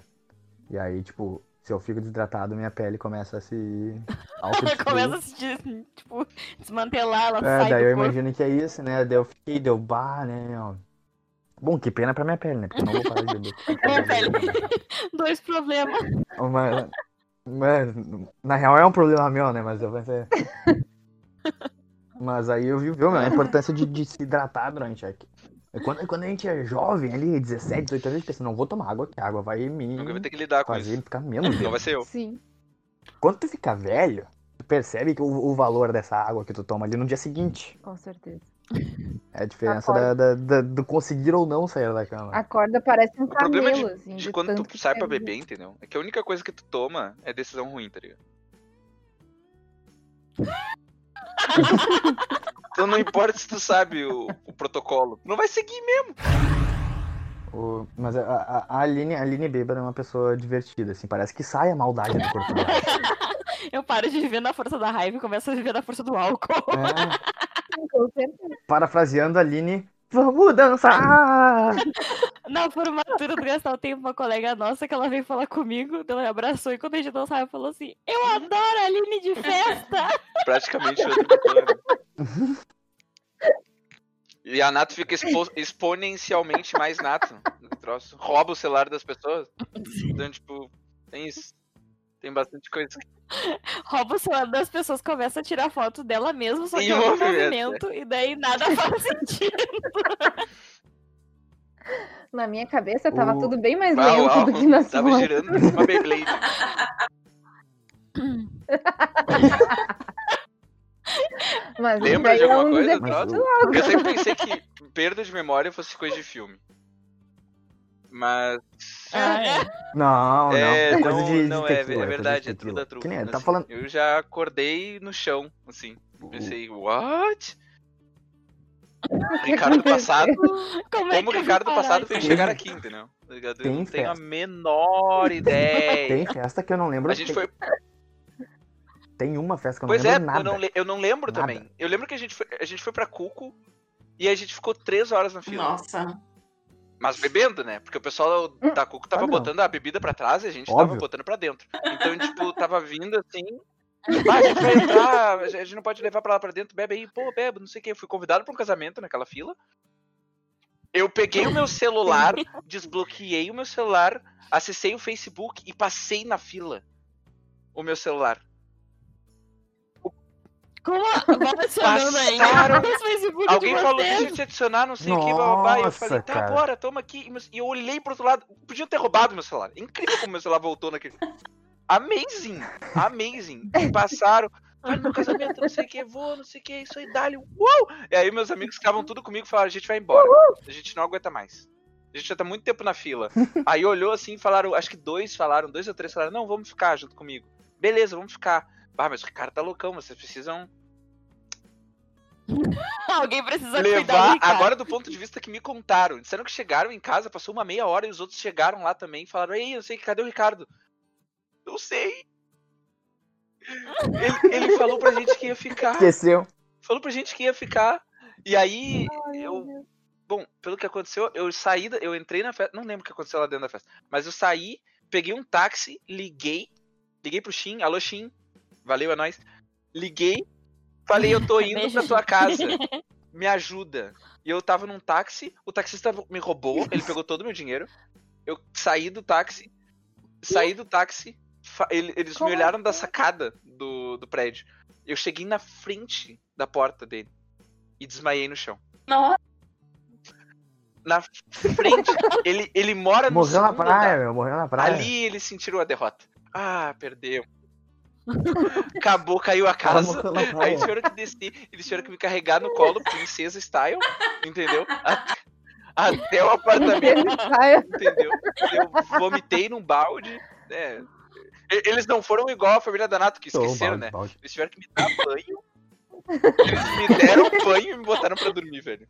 E aí, tipo, se eu fico desidratado, minha pele começa a se. <laughs> Começa a se des- tipo, desmantelar, ela É, sai daí eu corpo. imagino que é isso, né? Daí eu fiquei, deu bar, né? ó. Bom, que pena pra minha pele, né? Porque eu não vou parar de beber. <laughs> Minha pele. Dois problemas. Mas, mas, na real é um problema meu, né? Mas eu pensei. Mas aí eu vi, viu, meu, a importância de, de se hidratar durante aqui. Quando, quando a gente é jovem, ali, 17, 18 anos, a gente pensa, não vou tomar água, que a água vai me Nunca vai ter que lidar com fazer isso. ficar menos Não vai ser eu. Sim. Quando tu fica velho, tu percebe que o, o valor dessa água que tu toma ali no dia seguinte. Com certeza. É a diferença da, da- da- do conseguir ou não sair da cama. Acorda parece um problema camelo, assim. De de quando tu que sai tu pra quer beber, entendeu? É que a única coisa que tu toma é decisão ruim, tá ligado? Então não importa se tu sabe o, o protocolo. Não vai seguir mesmo. O- mas a, a, a Aline, a Aline bêbada é uma pessoa divertida, assim, parece que sai a maldade do corpo dela. <laughs> Eu paro de viver na força da raiva e começo a viver na força do álcool. É, <laughs> parafraseando a Aline, vamos dançar! Na formatura do Gastão tem uma colega nossa que ela veio falar comigo, daí ela abraçou e quando a gente dançava, falou assim: Eu adoro a Aline de festa! <laughs> Praticamente todo. E a Nato fica expo- exponencialmente mais Nato. no troço. Rouba o celular das pessoas. Então, tipo, tem isso. Tem bastante coisa. <laughs> Rouba o celular das pessoas, começa a tirar foto dela mesma, só que Em em algum movimento, e daí nada <laughs> faz sentido. Na minha cabeça tava O- tudo bem mais Uau, lento uau, do que na Tava sua. girando uma Beyblade. <laughs> Mas Lembra de é alguma um coisa, logo. Eu sempre pensei que perda de memória fosse coisa de filme. Mas. Ah, é. Não, não, é, é coisa não, de, de não, é, tequila, é coisa de verdade, é tudo da truco. Que nem, assim. tá falando... Eu já acordei no chão, assim. Pensei, what? <laughs> Ricardo do passado. Como, é Como Ricardo passado isso? chegar aqui, entendeu? Tá? Eu Tem não tenho a menor ideia. Tem festa que eu não lembro. A gente foi. tem uma festa que eu não Pois é, lembro nada. eu não, le- eu não lembro Nada. também. Eu lembro que a gente foi, a gente foi pra Cuco e a gente ficou três horas na fila. Nossa. Mas bebendo, né? Porque o pessoal da Cuco tava Padrão. botando a bebida pra trás e a gente tava Óbvio. botando pra dentro. Então, tipo, tava vindo assim. Ah, a gente vai entrar, a gente não pode levar pra lá pra dentro, bebe aí, pô, bebe, não sei o que. Eu fui convidado pra um casamento naquela fila. Eu peguei o meu celular, <laughs> desbloqueei o meu celular, acessei o Facebook e passei na fila o meu celular. Como? <laughs> Facebook Alguém falou, vocês. deixa eu te adicionar, não sei o que, bababá. E eu falei, tá, cara. bora, toma aqui. E eu olhei pro outro lado, podiam ter roubado meu celular. Incrível como meu celular voltou naquele. <laughs> Amazing! Amazing! E passaram. Vai no meu casamento, não sei o que, vou, não sei o que, isso aí, dá-lhe. Uou! E aí meus amigos ficavam tudo comigo e falaram, a gente vai embora. A gente não aguenta mais. A gente já tá muito tempo na fila. Aí olhou assim e falaram, acho que dois falaram, dois ou três falaram, não, vamos ficar junto comigo. Beleza, vamos ficar. Ah, mas o Ricardo tá loucão, vocês precisam <laughs> Alguém precisa cuidar levar Ricardo. agora do ponto de vista que me contaram. Disseram que chegaram em casa, passou uma meia hora e os outros chegaram lá também e falaram: Ei, eu sei que cadê o Ricardo? Não sei. Ele, ele <laughs> falou pra gente que ia ficar. Esqueceu. Falou pra gente que ia ficar. E aí, eu. Bom, pelo que aconteceu, eu saí, da- eu entrei na festa. Não lembro o que aconteceu lá dentro da festa. Mas eu saí, peguei um táxi, liguei, liguei pro Shin, alô Shin, valeu, é nóis. Liguei, falei, eu tô <laughs> indo pra tua casa, <laughs> me ajuda. E eu tava num táxi, o taxista me roubou, ele pegou todo o meu dinheiro. Eu saí do táxi, saí do táxi, eles Como me olharam da assim? sacada do, do prédio. Eu cheguei na frente da porta dele e desmaiei no chão. Nossa, Na frente, ele, ele mora no Morreu na praia, andar. meu, morreu na praia. Ali eles sentiram a derrota. Ah, perdeu. Acabou, caiu a casa. morreu na Aí eles tiveram que descer, eles tiveram que me carregar no colo, princesa style, entendeu? Até, o apartamento, entendeu? Eu vomitei num balde. né? Eles não foram igual a família da Nato, que esqueceram, né? Eles tiveram que me dar banho. Eles me deram banho e me botaram pra dormir, velho.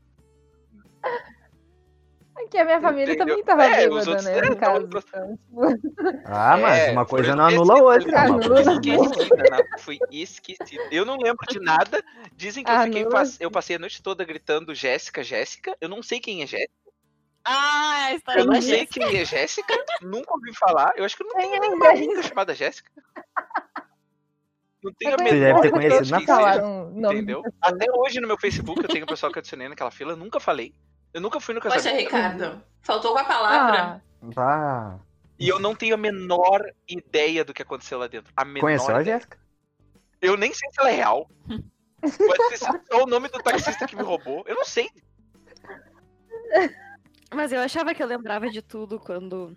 Que a minha família Entendeu? também tava É, os bêbada, outros- né? é, No não, caso. outros- Então, <laughs> tipo, Ah, mas É, uma coisa não anula a outra. Anula. não. Esquecida, Nato, Fui esquecido. Eu não lembro de nada. Dizem que eu, fiquei, eu passei a noite toda gritando Jéssica, Jéssica. Eu não sei quem é Jéssica. Ah, a história Eu não sei Jéssica. quem é Jéssica. nunca ouvi falar. Eu acho que eu não é nenhuma amiga chamada Jéssica. Não tenho a Você deve menor ter ideia conhecido na o nome Entendeu? Até hoje no meu Facebook eu tenho um pessoal que eu adicionei naquela fila. Nunca falei. Eu nunca fui no poxa, casamento. Ricardo. Faltou com a palavra. Ah, Ah, E eu não tenho a menor ideia do que aconteceu lá dentro. A menor conheceu a ideia. Jéssica? Eu nem sei se ela é real. Pode ser só o nome do taxista que me roubou. Eu não sei. Mas eu achava que eu lembrava de tudo quando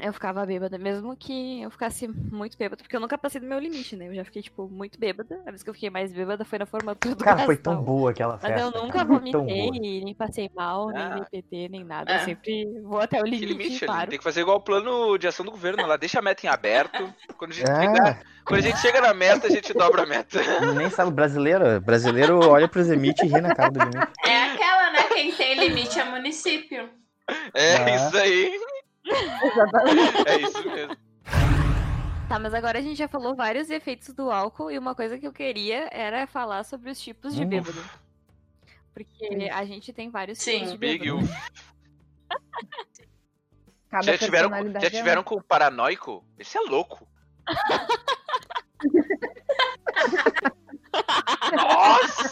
eu ficava bêbada, mesmo que eu ficasse muito bêbada, porque eu nunca passei do meu limite, né? Eu já fiquei, tipo, muito bêbada. A vez que eu fiquei mais bêbada foi na formatura do Cara, foi tão boa aquela Mas festa. eu nunca vomitei, nem passei mal, nem Ah. me PT, nem nada. É. Eu sempre vou até o Que limite, limite, e ali. paro. Tem que fazer igual o plano de ação do governo lá. Deixa a meta em aberto. Quando a gente, É, chegar, quando a gente chega na meta, a gente dobra a meta. <laughs> nem sabe brasileiro. Brasileiro olha pros limite e ri na cara do limite. É aquela, né? Quem tem limite é município. É Ah. isso aí. Exatamente. É isso mesmo. Tá, mas agora a gente já falou vários efeitos do álcool e uma coisa que eu queria era falar sobre os tipos de bêbado. Porque a gente tem vários Sim. tipos de Big bêbado. Cada Já tiveram, já é tiveram com o paranoico? Esse é louco. <laughs> Nossa!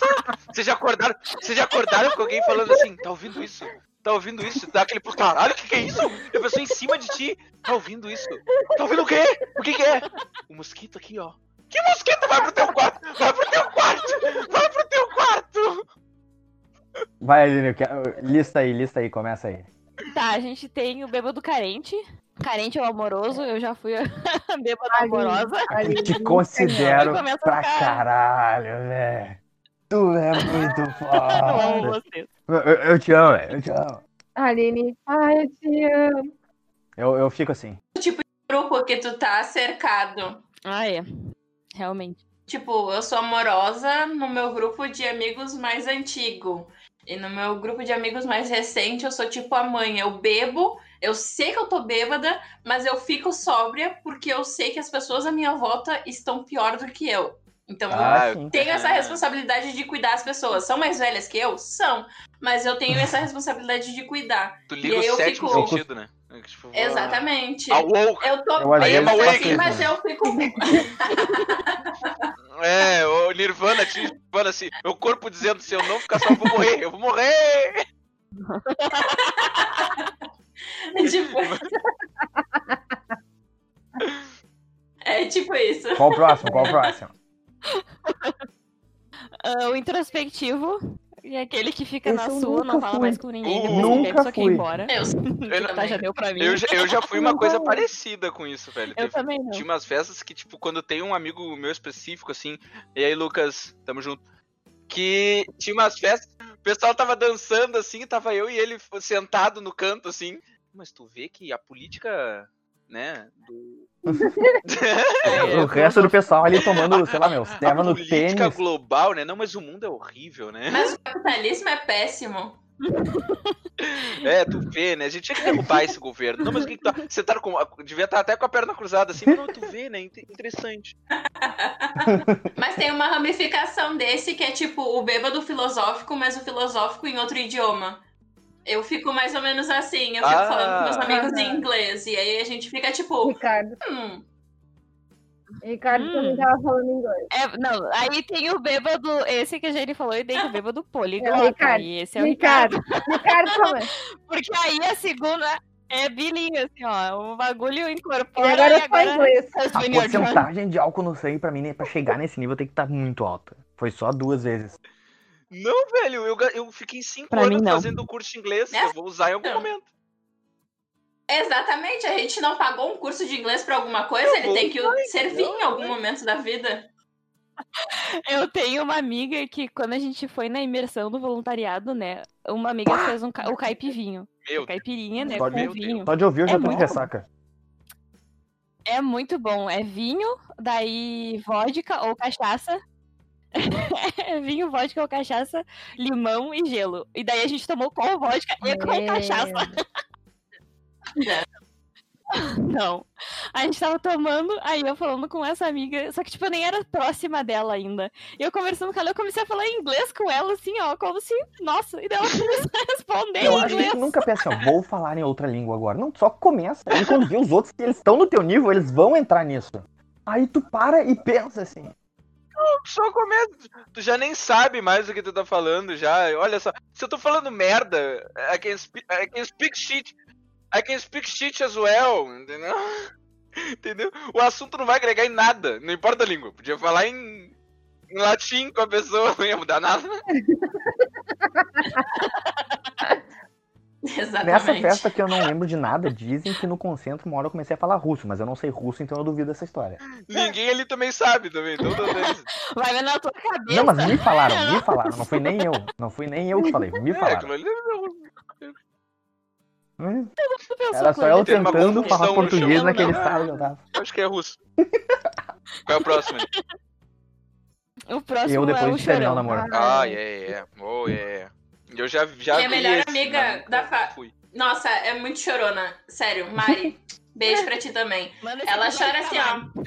Vocês já acordaram? Vocês já acordaram com alguém falando assim, tá ouvindo isso? Tá ouvindo isso? Dá aquele por caralho, o que, que é isso? E a pessoa em cima de ti, tá ouvindo isso? Tá ouvindo o quê? O que, que é? O mosquito aqui, ó. Que mosquito? Vai pro teu quarto! Vai pro teu quarto! Vai pro teu quarto! Vai, Aline, eu lista aí, lista aí, começa aí. Tá, a gente tem o bêbado carente. Carente ou amoroso, eu já fui a <laughs> bêbada Ali. amorosa. Ali, Te considero pra caralho, velho. Tu é muito Eu amo foda. vocês. Eu, eu- te amo, velho, eu te amo. Aline, ai, eu te amo. Eu, eu fico assim. Grupo que tu tá cercado. Ah, é. Realmente. Tipo, eu sou amorosa no meu grupo de amigos mais antigo. E no meu grupo de amigos mais recente, eu sou tipo a mãe. Eu bebo, eu sei que eu tô bêbada, mas eu fico sóbria porque eu sei que as pessoas à minha volta estão pior do que eu. Então eu Ah, eu tenho essa Ah. responsabilidade de cuidar as pessoas. São mais velhas que eu? São. Mas eu tenho essa responsabilidade de cuidar. Tu liga E aí o eu sétimo fico- sentido, né? Tipo, Exatamente. A woke. Eu tô Eu, às vezes, bêbada, faço sim, isso, mas eu fico. <laughs> É, o Nirvana tinha Nirvana assim, meu corpo dizendo se eu não ficar só, eu vou morrer, eu vou morrer! <laughs> tipo... <laughs> É tipo isso. Qual o próximo? Qual o próximo? <laughs> Ah, o introspectivo é aquele que fica Esse na sua, não fala fui. mais com ninguém, Uh, depois nunca que bebe, só quer ir fui. embora. Eu, <laughs> Eu, não- Tá, já deu pra mim. eu já, eu já fui uma coisa parecida com isso, velho. Eu Teve- também não. tinha umas festas que, tipo, quando tem um amigo meu específico, assim, e aí, Lucas, tamo junto. Que tinha umas festas, o pessoal tava dançando, assim, tava eu e ele sentado no canto, assim. Mas tu vê que a política, né, do... É, o resto do pessoal ali tomando, sei lá, meu, a leva no política tênis. global, né? Não, mas o mundo é horrível, né? mas o capitalismo é péssimo. <laughs> É, tu vê, né? A gente tinha que derrubar esse governo. Não, mas o que, que tu. Você tá com. Devia estar até com a perna cruzada assim, mas não, tu vê, né? Inte- Interessante. <laughs> Mas tem uma ramificação desse que é tipo o bêbado filosófico, mas o filosófico em outro idioma. Eu fico mais ou menos assim, eu fico Ah. falando com meus amigos em inglês. E aí a gente fica tipo, Ricardo. hum, Ricardo Hum. também tava falando inglês. É, não, aí tem o bêbado, esse que a gente falou, e tem o bêbado poliglota. É Ricardo. E esse é o Ricardo. Ricardo. É? <laughs> Porque aí a segunda é bilingue, assim, ó. O bagulho E incorpora agora e só agora... inglês. é A porcentagem de álcool no sangue pra mim, né, pra chegar nesse nível, tem que estar muito alta. Foi só duas vezes. Não, velho, eu, eu fiquei cinco Pra anos mim, não. fazendo curso de inglês. É? Eu vou usar em algum Não. momento. exatamente, a gente não pagou um curso de inglês pra alguma coisa, ele vou tem que usar, servir em entendeu? algum momento da vida. Eu tenho uma amiga que, quando a gente foi na imersão do voluntariado, né? Uma amiga fez um, ca- o caipivinho. Meu, Caipirinha, né? Só com de- vinho. Só de ouvir eu já É tô de ressaca. É muito bom. É vinho, daí vodka ou cachaça. É <laughs> vinho, vodka ou cachaça, limão e gelo. E daí a gente tomou com vodka e com cachaça. <laughs> Não. A gente tava tomando, aí eu falando com essa amiga, só que, tipo, eu nem era próxima dela ainda. E eu conversando com ela, eu comecei a falar inglês com ela, assim, ó, como se, nossa, e daí ela começou a responder Eu em inglês. tu nunca pensa, ó, vou falar em outra língua agora. Não, só começa. E quando vê os outros que eles estão no teu nível, eles vão entrar nisso. Aí tu para e pensa assim. Só começa. Tu já nem sabe mais o que tu tá falando já. Olha só, se eu tô falando merda, I can speak, I can speak shit. I can speak shit as well, entendeu? <laughs> Entendeu? O assunto não vai agregar em nada, não importa a língua. Podia falar em, em latim com a pessoa, <laughs> não ia mudar nada. <laughs> <laughs> Exatamente. Nessa festa que eu não lembro de nada, dizem que no concentro uma hora eu comecei a falar russo, mas eu não sei russo, então eu duvido dessa história. Ninguém ali também sabe também. Eles. <laughs> Vai ver na tua cabeça. Não, mas me falaram, me <laughs> falaram. Não fui nem eu. Não fui nem eu que falei, me É, falaram. ali Hum, Era só eu tentando falar português chão, naquele não. estado que eu tava. acho que é russo. Qual é o próximo? O próximo Eu é depois o de terminar o namoro. Ah, é, é. Oh, é. Eu já, já Minha vi melhor esse, amiga da fa- fui. Nossa, é muito chorona. Sério, Mari, <laughs> beijo pra ti também. Ela chora assim, ó.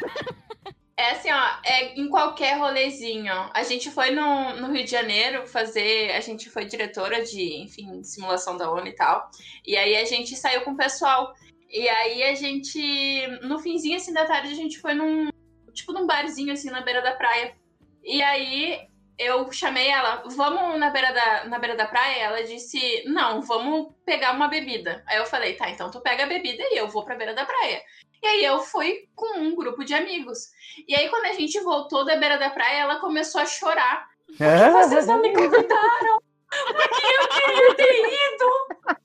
É assim, ó, é em qualquer rolezinho. A gente foi no, no Rio de Janeiro fazer. A gente foi diretora de, enfim, simulação da ONU e tal. E aí a gente saiu com o pessoal. E aí a gente. No finzinho assim da tarde, a gente foi num. Tipo num barzinho assim na beira da praia. E aí eu chamei ela, vamos na beira da, na beira da praia? Ela disse, não, vamos pegar uma bebida. Aí eu falei, tá, então tu pega a bebida e eu vou pra beira da praia. E aí eu fui com um grupo de amigos. E aí quando a gente voltou da beira da praia, ela começou a chorar. Vocês não me convidaram! Porque eu queria ter ido!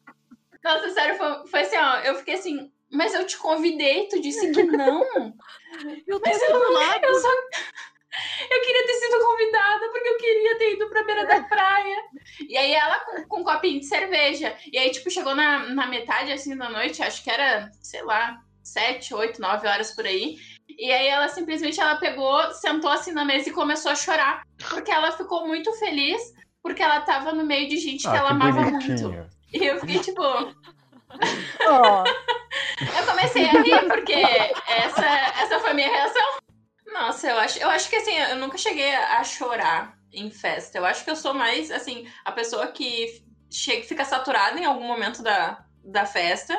Nossa, sério, foi, foi assim, ó. Eu fiquei assim, mas eu te convidei, tu disse que não. Eu tô Mas eu, outro lado. eu só. Eu queria ter sido convidada, porque eu queria ter ido pra beira da praia. E aí ela com, com um copinho de cerveja. E aí, tipo, chegou na, na metade assim da noite, acho que era, sei lá, sete, oito, nove horas por aí. E aí ela simplesmente ela pegou, sentou assim na mesa e começou a chorar. Porque ela ficou muito feliz, porque ela tava no meio de gente que Ah, ela que amava muito. bonitinho. E eu fiquei tipo. Ó, <laughs> Eu comecei a rir, porque essa, essa foi a minha reação. Nossa, eu acho, eu acho que assim, eu nunca cheguei a chorar em festa. Eu acho que eu sou mais, assim, a pessoa que chega, fica saturada em algum momento da, da festa.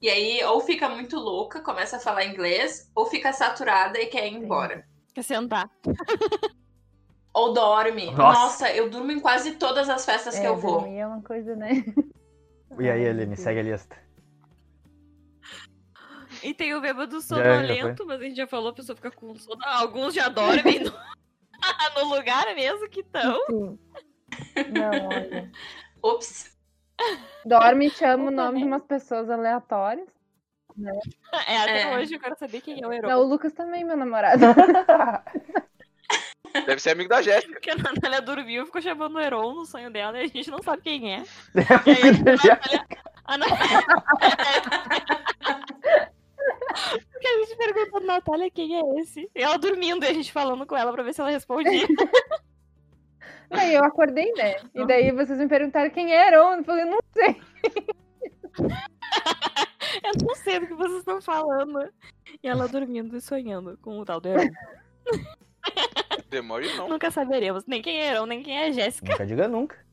E aí, ou fica muito louca, começa a falar inglês, ou fica saturada e quer ir embora. Quer sentar. <laughs> Ou dorme. Nossa. Nossa, eu durmo em quase todas as festas que é, eu vou. dormir é uma coisa, né? E aí, Ai, <laughs> Aline, segue a lista. E tem o bêbado já sonolento, mas a gente já falou, a pessoa fica com sono. Alguns já dormem no, <laughs> no lugar mesmo que estão. Não, olha. Ops. Dorme e chama o nome né? de umas pessoas aleatórias. É, até É. hoje eu quero saber quem é o herói. Não, o Lucas também, meu namorado. <laughs> Deve ser amigo da Jéssica. Porque a Natália dormiu e ficou chamando o Heron no sonho dela e a gente não sabe quem é. <laughs> E aí, Já- a Natália. Porque a gente perguntou pra Natália quem é esse. E ela dormindo e a gente falando com ela pra ver se ela respondia. <laughs> Aí eu acordei, né? E daí vocês me perguntaram quem era. Eu falei, não sei. <laughs> Eu não sei do que vocês estão falando. E ela dormindo e sonhando com o tal do Heron. Demore não. Nunca saberemos nem quem é Heron, nem quem é Jéssica. Nunca diga nunca.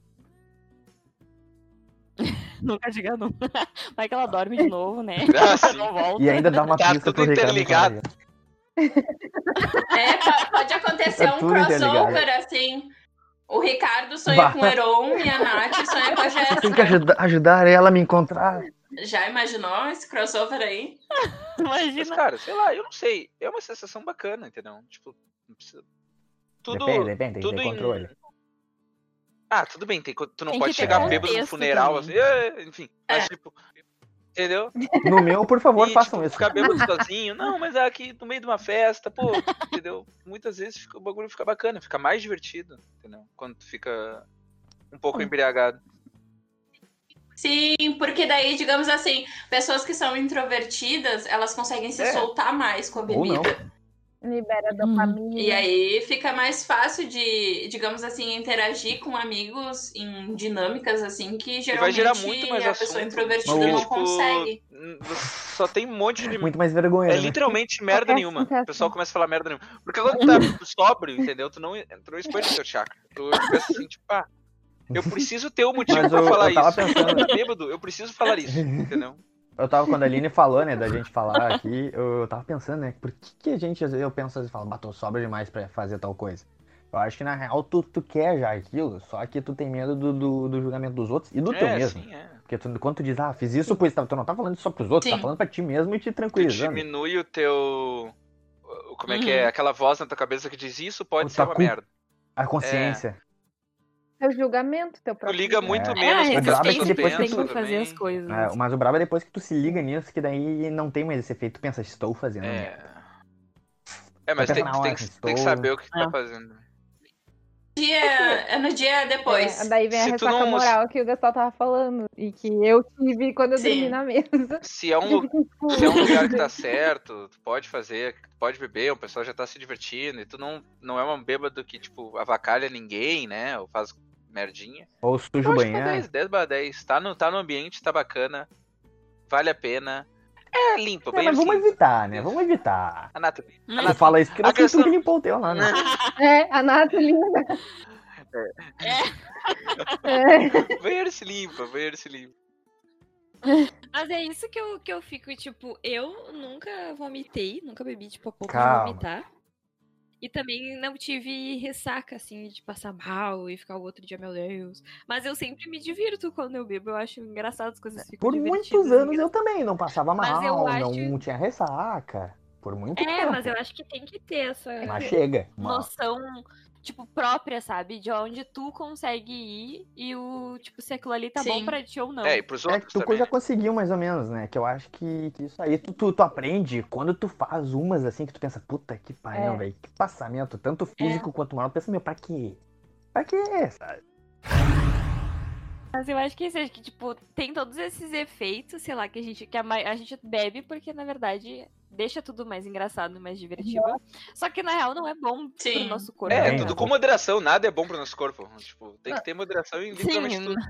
<laughs> nunca diga nunca. <laughs> Vai que ela dorme de novo, né? <laughs> Ah, sim. Não volta. E ainda dá uma Tá pista tudo pro Ricardo. interligado. É, po- pode acontecer Tá um crossover, assim. O Ricardo sonha Bah. com o Heron e a Nath sonha com a Tem que Jéssica. ajudar, ajudar ela a me encontrar. Já imaginou esse crossover aí? Mas, Imagina. cara, sei lá, eu não sei. É uma sensação bacana, entendeu? Tipo, não precisa. Tudo. Depende, depende, tem tudo ter em- controle. Ah, tudo bem, tem, tu não Tem pode chegar bêbado no funeral, assim, também. é, enfim. Mas, tipo, entendeu? No meu, por favor, E, façam tipo, isso. Ficar bêbado sozinho. Não, mas é aqui no meio de uma festa, pô, entendeu? Muitas vezes fica- o bagulho fica bacana, fica mais divertido, entendeu? Quando tu fica um pouco embriagado. Sim, porque daí, digamos assim, pessoas que são introvertidas, elas conseguem se É. soltar mais com a Ou não. bebida. Libera Hum. dopamina. E aí fica mais fácil de, digamos assim, interagir com amigos em dinâmicas assim que geralmente vai gerar muito mais a assunto. pessoa introvertida Mas, não tipo, consegue. Só tem um monte de. Muito mais vergonha. É né? literalmente merda Qualquer nenhuma. sensação. O pessoal começa a falar merda nenhuma. Porque quando tu tá <laughs> sóbrio, entendeu? Tu não, não expande o teu chakra. Tu pensa assim, tipo, ah, eu preciso ter um motivo Mas pra eu- falar eu tava isso. pensando- eu tô bêbado, eu preciso falar isso, entendeu? Eu tava, quando a Aline falou, né, da gente falar aqui, eu, eu tava pensando, né, por que, que a gente, às vezes, eu penso assim, fala, batou sobra demais pra fazer tal coisa. Eu acho que, na real, tu, tu quer já aquilo, só que tu tem medo do, do, do julgamento dos outros e do teu é, mesmo. sim, é. Porque tu, quando tu diz, ah, fiz isso, pois tu não tá falando só pros outros, Sim. tá falando pra ti mesmo e te Tu tranquilizando. diminui o teu. Como é que Uhum. é? Aquela voz na tua cabeça que diz isso pode O ser uma culpa. merda. A consciência. Teu julgamento, teu Tu próprio liga julgamento. muito É. É, menos pro que as brabo é que depois que tu fazer as coisas. É, mas o brabo é depois que tu se liga nisso, que daí não tem mais esse efeito, tu pensa, estou fazendo É. merda. É, mas tem, tu tem, hora, que, assim, tem que estou- saber o que tu tá É. fazendo. Dia, é no dia depois. É, daí vem a Se tu ressaca não- moral que o Gastão tava falando. E que eu tive quando eu Sim. dormi na mesa. Se é um, se é um lugar que tá certo, tu pode fazer, tu pode beber, o pessoal já tá se divertindo, e tu não, não é um bêbado que, tipo, avacalha ninguém, né? Ou faz merdinha. Ou suja Eu o que é banheiro. 10, 10 barra 10. Tá no, tá no ambiente, tá bacana. Vale a pena. É limpo, É, bem mas vamos assim. evitar, né? Vamos evitar. A Nathalie. Hum. Tu fala isso A não questão- que limpou o teu lá, né? <laughs> É, a Nathalie. É. <laughs> Banheiro se limpa, banheiro se limpa. Mas é isso que eu, que eu fico, tipo, eu nunca vomitei, nunca bebi, tipo, a pouco pra vomitar. E também não tive ressaca, assim, de passar mal e ficar o outro dia, meu Deus. Mas eu sempre me divirto quando eu bebo, eu acho engraçado as coisas ficam Por muitos anos eu também não passava mal, acho- não tinha ressaca. Por muito É, tempo. mas eu acho que tem que ter essa Mas chega. Noção, tipo, própria, sabe? De onde tu consegue ir e o, tipo, se aquilo ali tá bom Sim. pra ti ou não. É, e pros É que outros tu também. já né? conseguiu mais ou menos, né? Que eu acho que, que isso aí tu, tu, tu aprende quando tu faz umas assim que tu pensa, puta que pariu, É. velho. Que passamento, tanto físico quanto moral. Tu pensa, meu, pra quê? Pra quê, sabe? Mas eu acho que seja que, tipo, tem todos esses efeitos, sei lá, que a gente, que a, a gente bebe porque, na verdade, deixa tudo mais engraçado, mais divertido. Só que, na real, não é bom Sim. pro nosso corpo. É, Bem, tudo com moderação, nada é bom pro nosso corpo. Tipo, tem que ter moderação em literalmente Sim, tudo.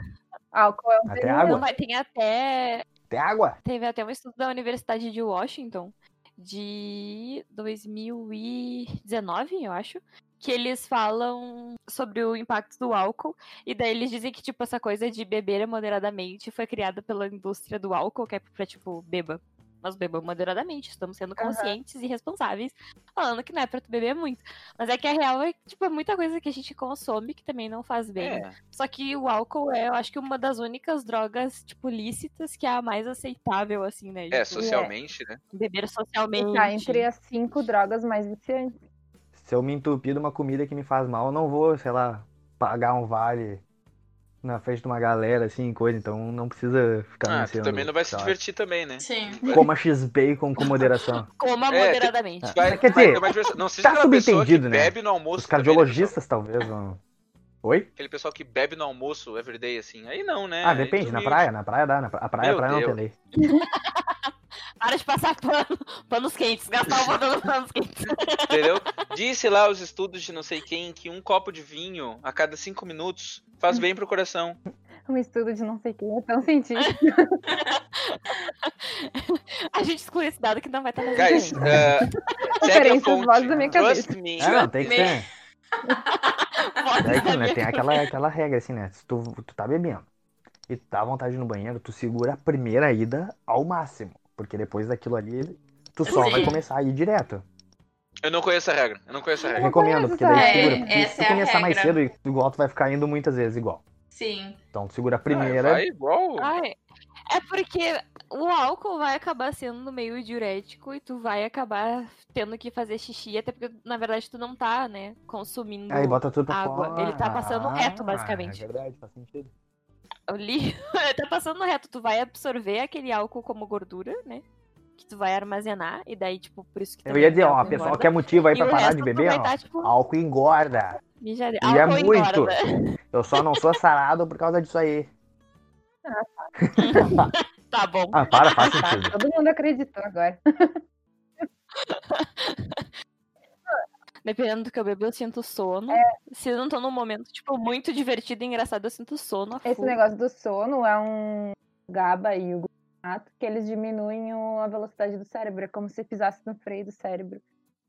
Álcool é um Até veneno. água. não tem até Tem água. Teve até um estudo da Universidade de Washington de 2019, eu acho, que eles falam sobre o impacto do álcool e daí eles dizem que tipo essa coisa de beber moderadamente foi criada pela indústria do álcool, que é pra tipo beba. Mas beba moderadamente, estamos sendo conscientes e responsáveis, falando que não é pra tu beber muito. Mas é que a real é que, tipo, é muita coisa que a gente consome que também não faz bem. É, Só que o álcool é, eu acho que uma das únicas drogas, tipo, lícitas que é a mais aceitável, assim, né? é, Tipo, socialmente, né? Beber socialmente. tá entre as cinco drogas mais viciantes. Se eu me entupir de uma comida que me faz mal, eu não vou, sei lá, pagar um vale na frente de uma galera, assim, coisa. Então não precisa ficar Ah, tu também não vai se divertir também, né? Sim. Coma X-Bacon com moderação. <laughs> Coma É, moderadamente. Tu vai, Quer vai dizer, ter uma diversão. Não seja tá aquela pessoa que subentendido, né? bebe no almoço. Os também, né, cardiologistas, talvez, vão... Oi? pessoal? Aquele pessoal que bebe no almoço everyday, assim. Aí não, né? Ah, Aí depende, tu na praia, na praia dá, na pra... a praia, Meu a praia não tem lei. <laughs> Para de passar pano, panos quentes, gastar o botando panos quentes. Entendeu? Disse lá os estudos de não sei quem que um copo de vinho a cada cinco minutos faz bem pro coração. Um estudo de não sei quem é tão científico. <laughs> A gente exclui esse dado que não vai estar nas Guys, uh, segue a fonte. vozes da minha Trust cabeça. me. Ah, não, tem que ter. É <laughs> que, né, tem aquela, aquela regra assim, né? Se tu, tu tá bebendo e dá vontade de ir no banheiro, tu segura a primeira ida ao máximo. Porque depois daquilo ali, tu só vai Sim. começar a ir direto. Eu não conheço a regra. Eu não conheço a Eu regra. recomendo, porque daí É, segura. Porque se é tu a começar mais cedo, igual tu vai ficar indo muitas vezes igual. Sim. Então tu segura a Ah, primeira. vai igual. Ai, é porque o álcool vai acabar sendo meio diurético e tu vai acabar tendo que fazer xixi, até porque, na verdade, tu não tá, né, consumindo Aí bota tudo pra água. fora. Ele tá passando reto, Ah, basicamente. É verdade, faz sentido. O li... Ele tá passando reto. Tu vai absorver aquele álcool como gordura, né, que tu vai armazenar, e daí, tipo, por isso que Eu ia dizer, ó, a álcool pessoa engorda. quer motivo aí E pra parar de beber, ó. tá, tipo, Álcool engorda. mijade- E é álcool muito. engorda. Eu só não sou sarado por causa disso aí. <laughs> Tá bom. Ah, para, faz <laughs> sentido. Todo mundo acreditou agora. <laughs> Dependendo do que eu bebo, eu sinto sono. É. Se eu não tô num momento, tipo, muito divertido e engraçado, eu sinto sono. Esse full. negócio do sono é um GABA e o glutamato que eles diminuem a velocidade do cérebro. É como se pisasse no freio do cérebro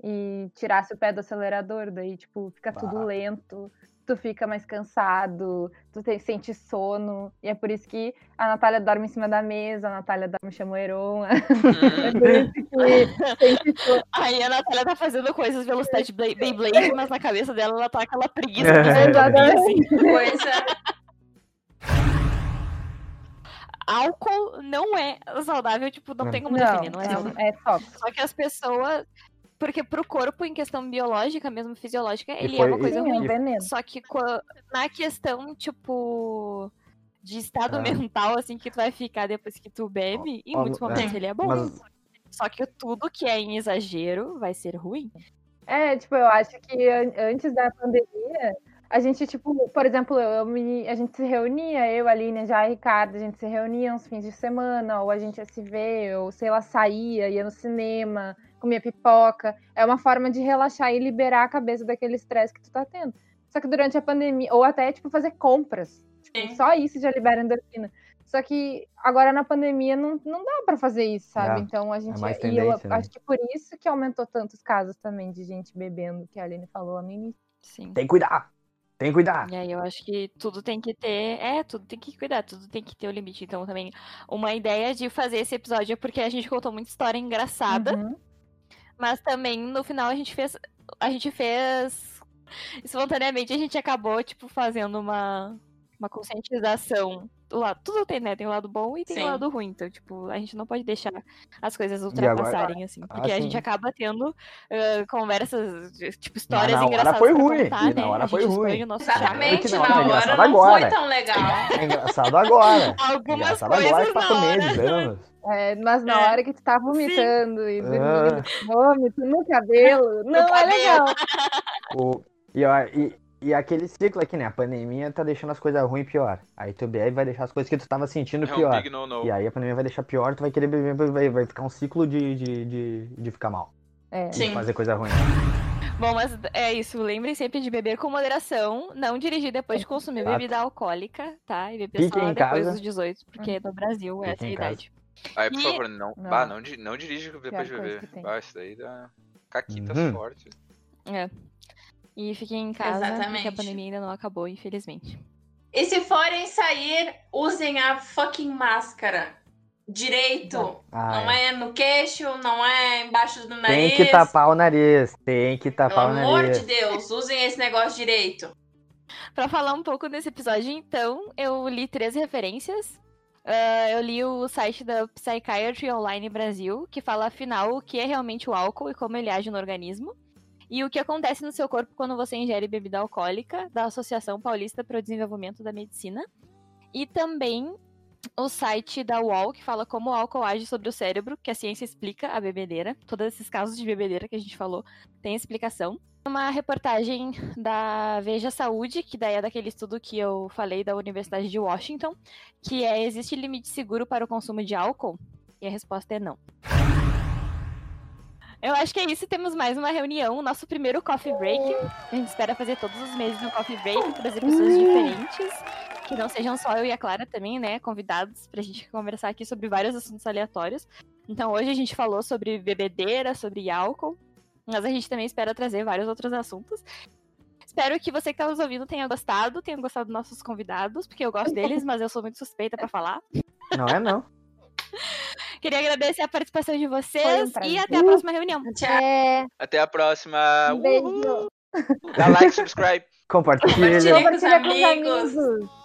e tirasse o pé do acelerador. Daí, tipo, fica tudo Ah. lento, tu fica mais cansado, tu tem, sente sono. E é por isso que a Natália dorme em cima da mesa, a Natália dorme chamoeron. <laughs> É Hum, por isso que sente sono. Aí a Natália tá fazendo coisas velocidade Blade- Beyblade, mas na cabeça dela ela tá aquela preguiça. É. de dormir, assim. Exatamente. Coisa. Álcool não é saudável, tipo, não Não. tem como Não, definir, não é é, é tóxico. Só que as pessoas. Porque pro corpo, em questão biológica, mesmo fisiológica, ele foi- é uma coisa e- é um ruim. Só que na questão, tipo. De estado Ah. mental, assim, que tu vai ficar depois que tu bebe, em Ó, muitos é. momentos ele é bom. Mas Só que tudo que é em exagero vai ser ruim. É, tipo, eu acho que an- antes da pandemia, a gente, tipo, por exemplo, eu me- a gente se reunia, eu, a Aline, já a Ricardo, a gente se reunia uns fins de semana, ou a gente ia se ver, ou sei lá, saía, ia no cinema, comia pipoca. É uma forma de relaxar e liberar a cabeça daquele estresse que tu tá tendo. Só que durante a pandemia, ou até, tipo, fazer compras. Tipo, só isso já libera endorfina. Só que agora na pandemia não, não dá pra fazer isso, sabe? É, então a gente. mais e eu né? acho que por isso que aumentou tantos casos também de gente bebendo, que a Aline falou lá no início. Sim. tem que cuidar. Tem que cuidar. E aí eu acho que tudo tem que ter. É, tudo tem que cuidar, tudo tem que ter o limite. Então, também, uma ideia de fazer esse episódio é porque a gente contou muita história engraçada, Uhum. Mas também no final a gente fez. A gente fez. Espontaneamente a gente acabou, tipo, fazendo uma, uma conscientização. O lado, tudo tem, né? Tem o lado bom e tem Sim. o lado ruim. Então, tipo, a gente não pode deixar as coisas agora- ultrapassarem, assim. Porque a assim- gente acaba tendo ah, conversas, tipo, histórias na hora engraçadas foi pra ruim, contar, e na né? hora a foi gente ruim. Exatamente, não, na é hora engraçado não foi agora. tão legal. É engraçado agora. <laughs> Algumas engraçado coisas agora, na hora. meses, anos. É, mas na É. hora que tu tá vomitando e Ah. dormindo, vômito no cabelo, <laughs> não é cabelo. legal. O, e, ó, e, e aquele ciclo aqui, né? A pandemia tá deixando as coisas ruins pior. Aí tu bebe vai deixar as coisas que tu tava sentindo É um pior. big no no. E aí a pandemia vai deixar pior, tu vai querer beber, vai, vai ficar um ciclo de, de, de, de ficar mal. É. De Sim. fazer coisa ruim. Bom, mas é isso. Lembrem sempre de beber com moderação. Não dirigir depois de consumir Exato. bebida alcoólica, tá? E beber Fiquem só depois casa. dos 18, porque no Brasil essa é a Fiquem em casa. idade. Aí, por E- favor, não. Não. Bah, não, não dirige depois Pior de beber. Bah, isso daí dá caquitas Uhum. fortes. É. E fiquem em casa, porque a Exatamente. pandemia ainda não acabou, infelizmente. E se forem sair, usem a fucking máscara. Direito. Ah, não é. é no queixo, não é embaixo do Tem nariz. que tapar o nariz. Tem que Pelo tapar o amor nariz. de Deus, usem esse negócio direito. Pra falar um pouco desse episódio, então, eu li três referências. Ah, eu li o site da Psychiatry Online Brasil, que fala afinal o que é realmente o álcool e como ele age no organismo. E o que acontece no seu corpo quando você ingere bebida alcoólica, da Associação Paulista para o Desenvolvimento da Medicina. E também o site da UOL, que fala como o álcool age sobre o cérebro, que a ciência explica a bebedeira. Todos esses casos de bebedeira que a gente falou têm explicação. Uma reportagem da Veja Saúde, que daí é daquele estudo que eu falei da Universidade de Washington, que é existe limite seguro para o consumo de álcool? E a resposta é não. Eu acho que é isso, temos mais uma reunião, nosso primeiro coffee break. A gente espera fazer todos os meses um coffee break, trazer pessoas diferentes, que não sejam só eu e a Clara também, né, convidados pra gente conversar aqui sobre vários assuntos aleatórios. Então hoje a gente falou sobre bebedeira, sobre álcool, mas a gente também espera trazer vários outros assuntos. Espero que você que tá nos ouvindo tenha gostado, tenha gostado dos nossos convidados, porque eu gosto deles, mas eu sou muito suspeita pra falar. Não é não. <laughs> Queria agradecer a participação de vocês um e até a próxima reunião. Tchau. É, Até a próxima. um beijo. Dá like, subscribe. Compartilha. Compartilha. com os Compartilha com os amigos. amigos.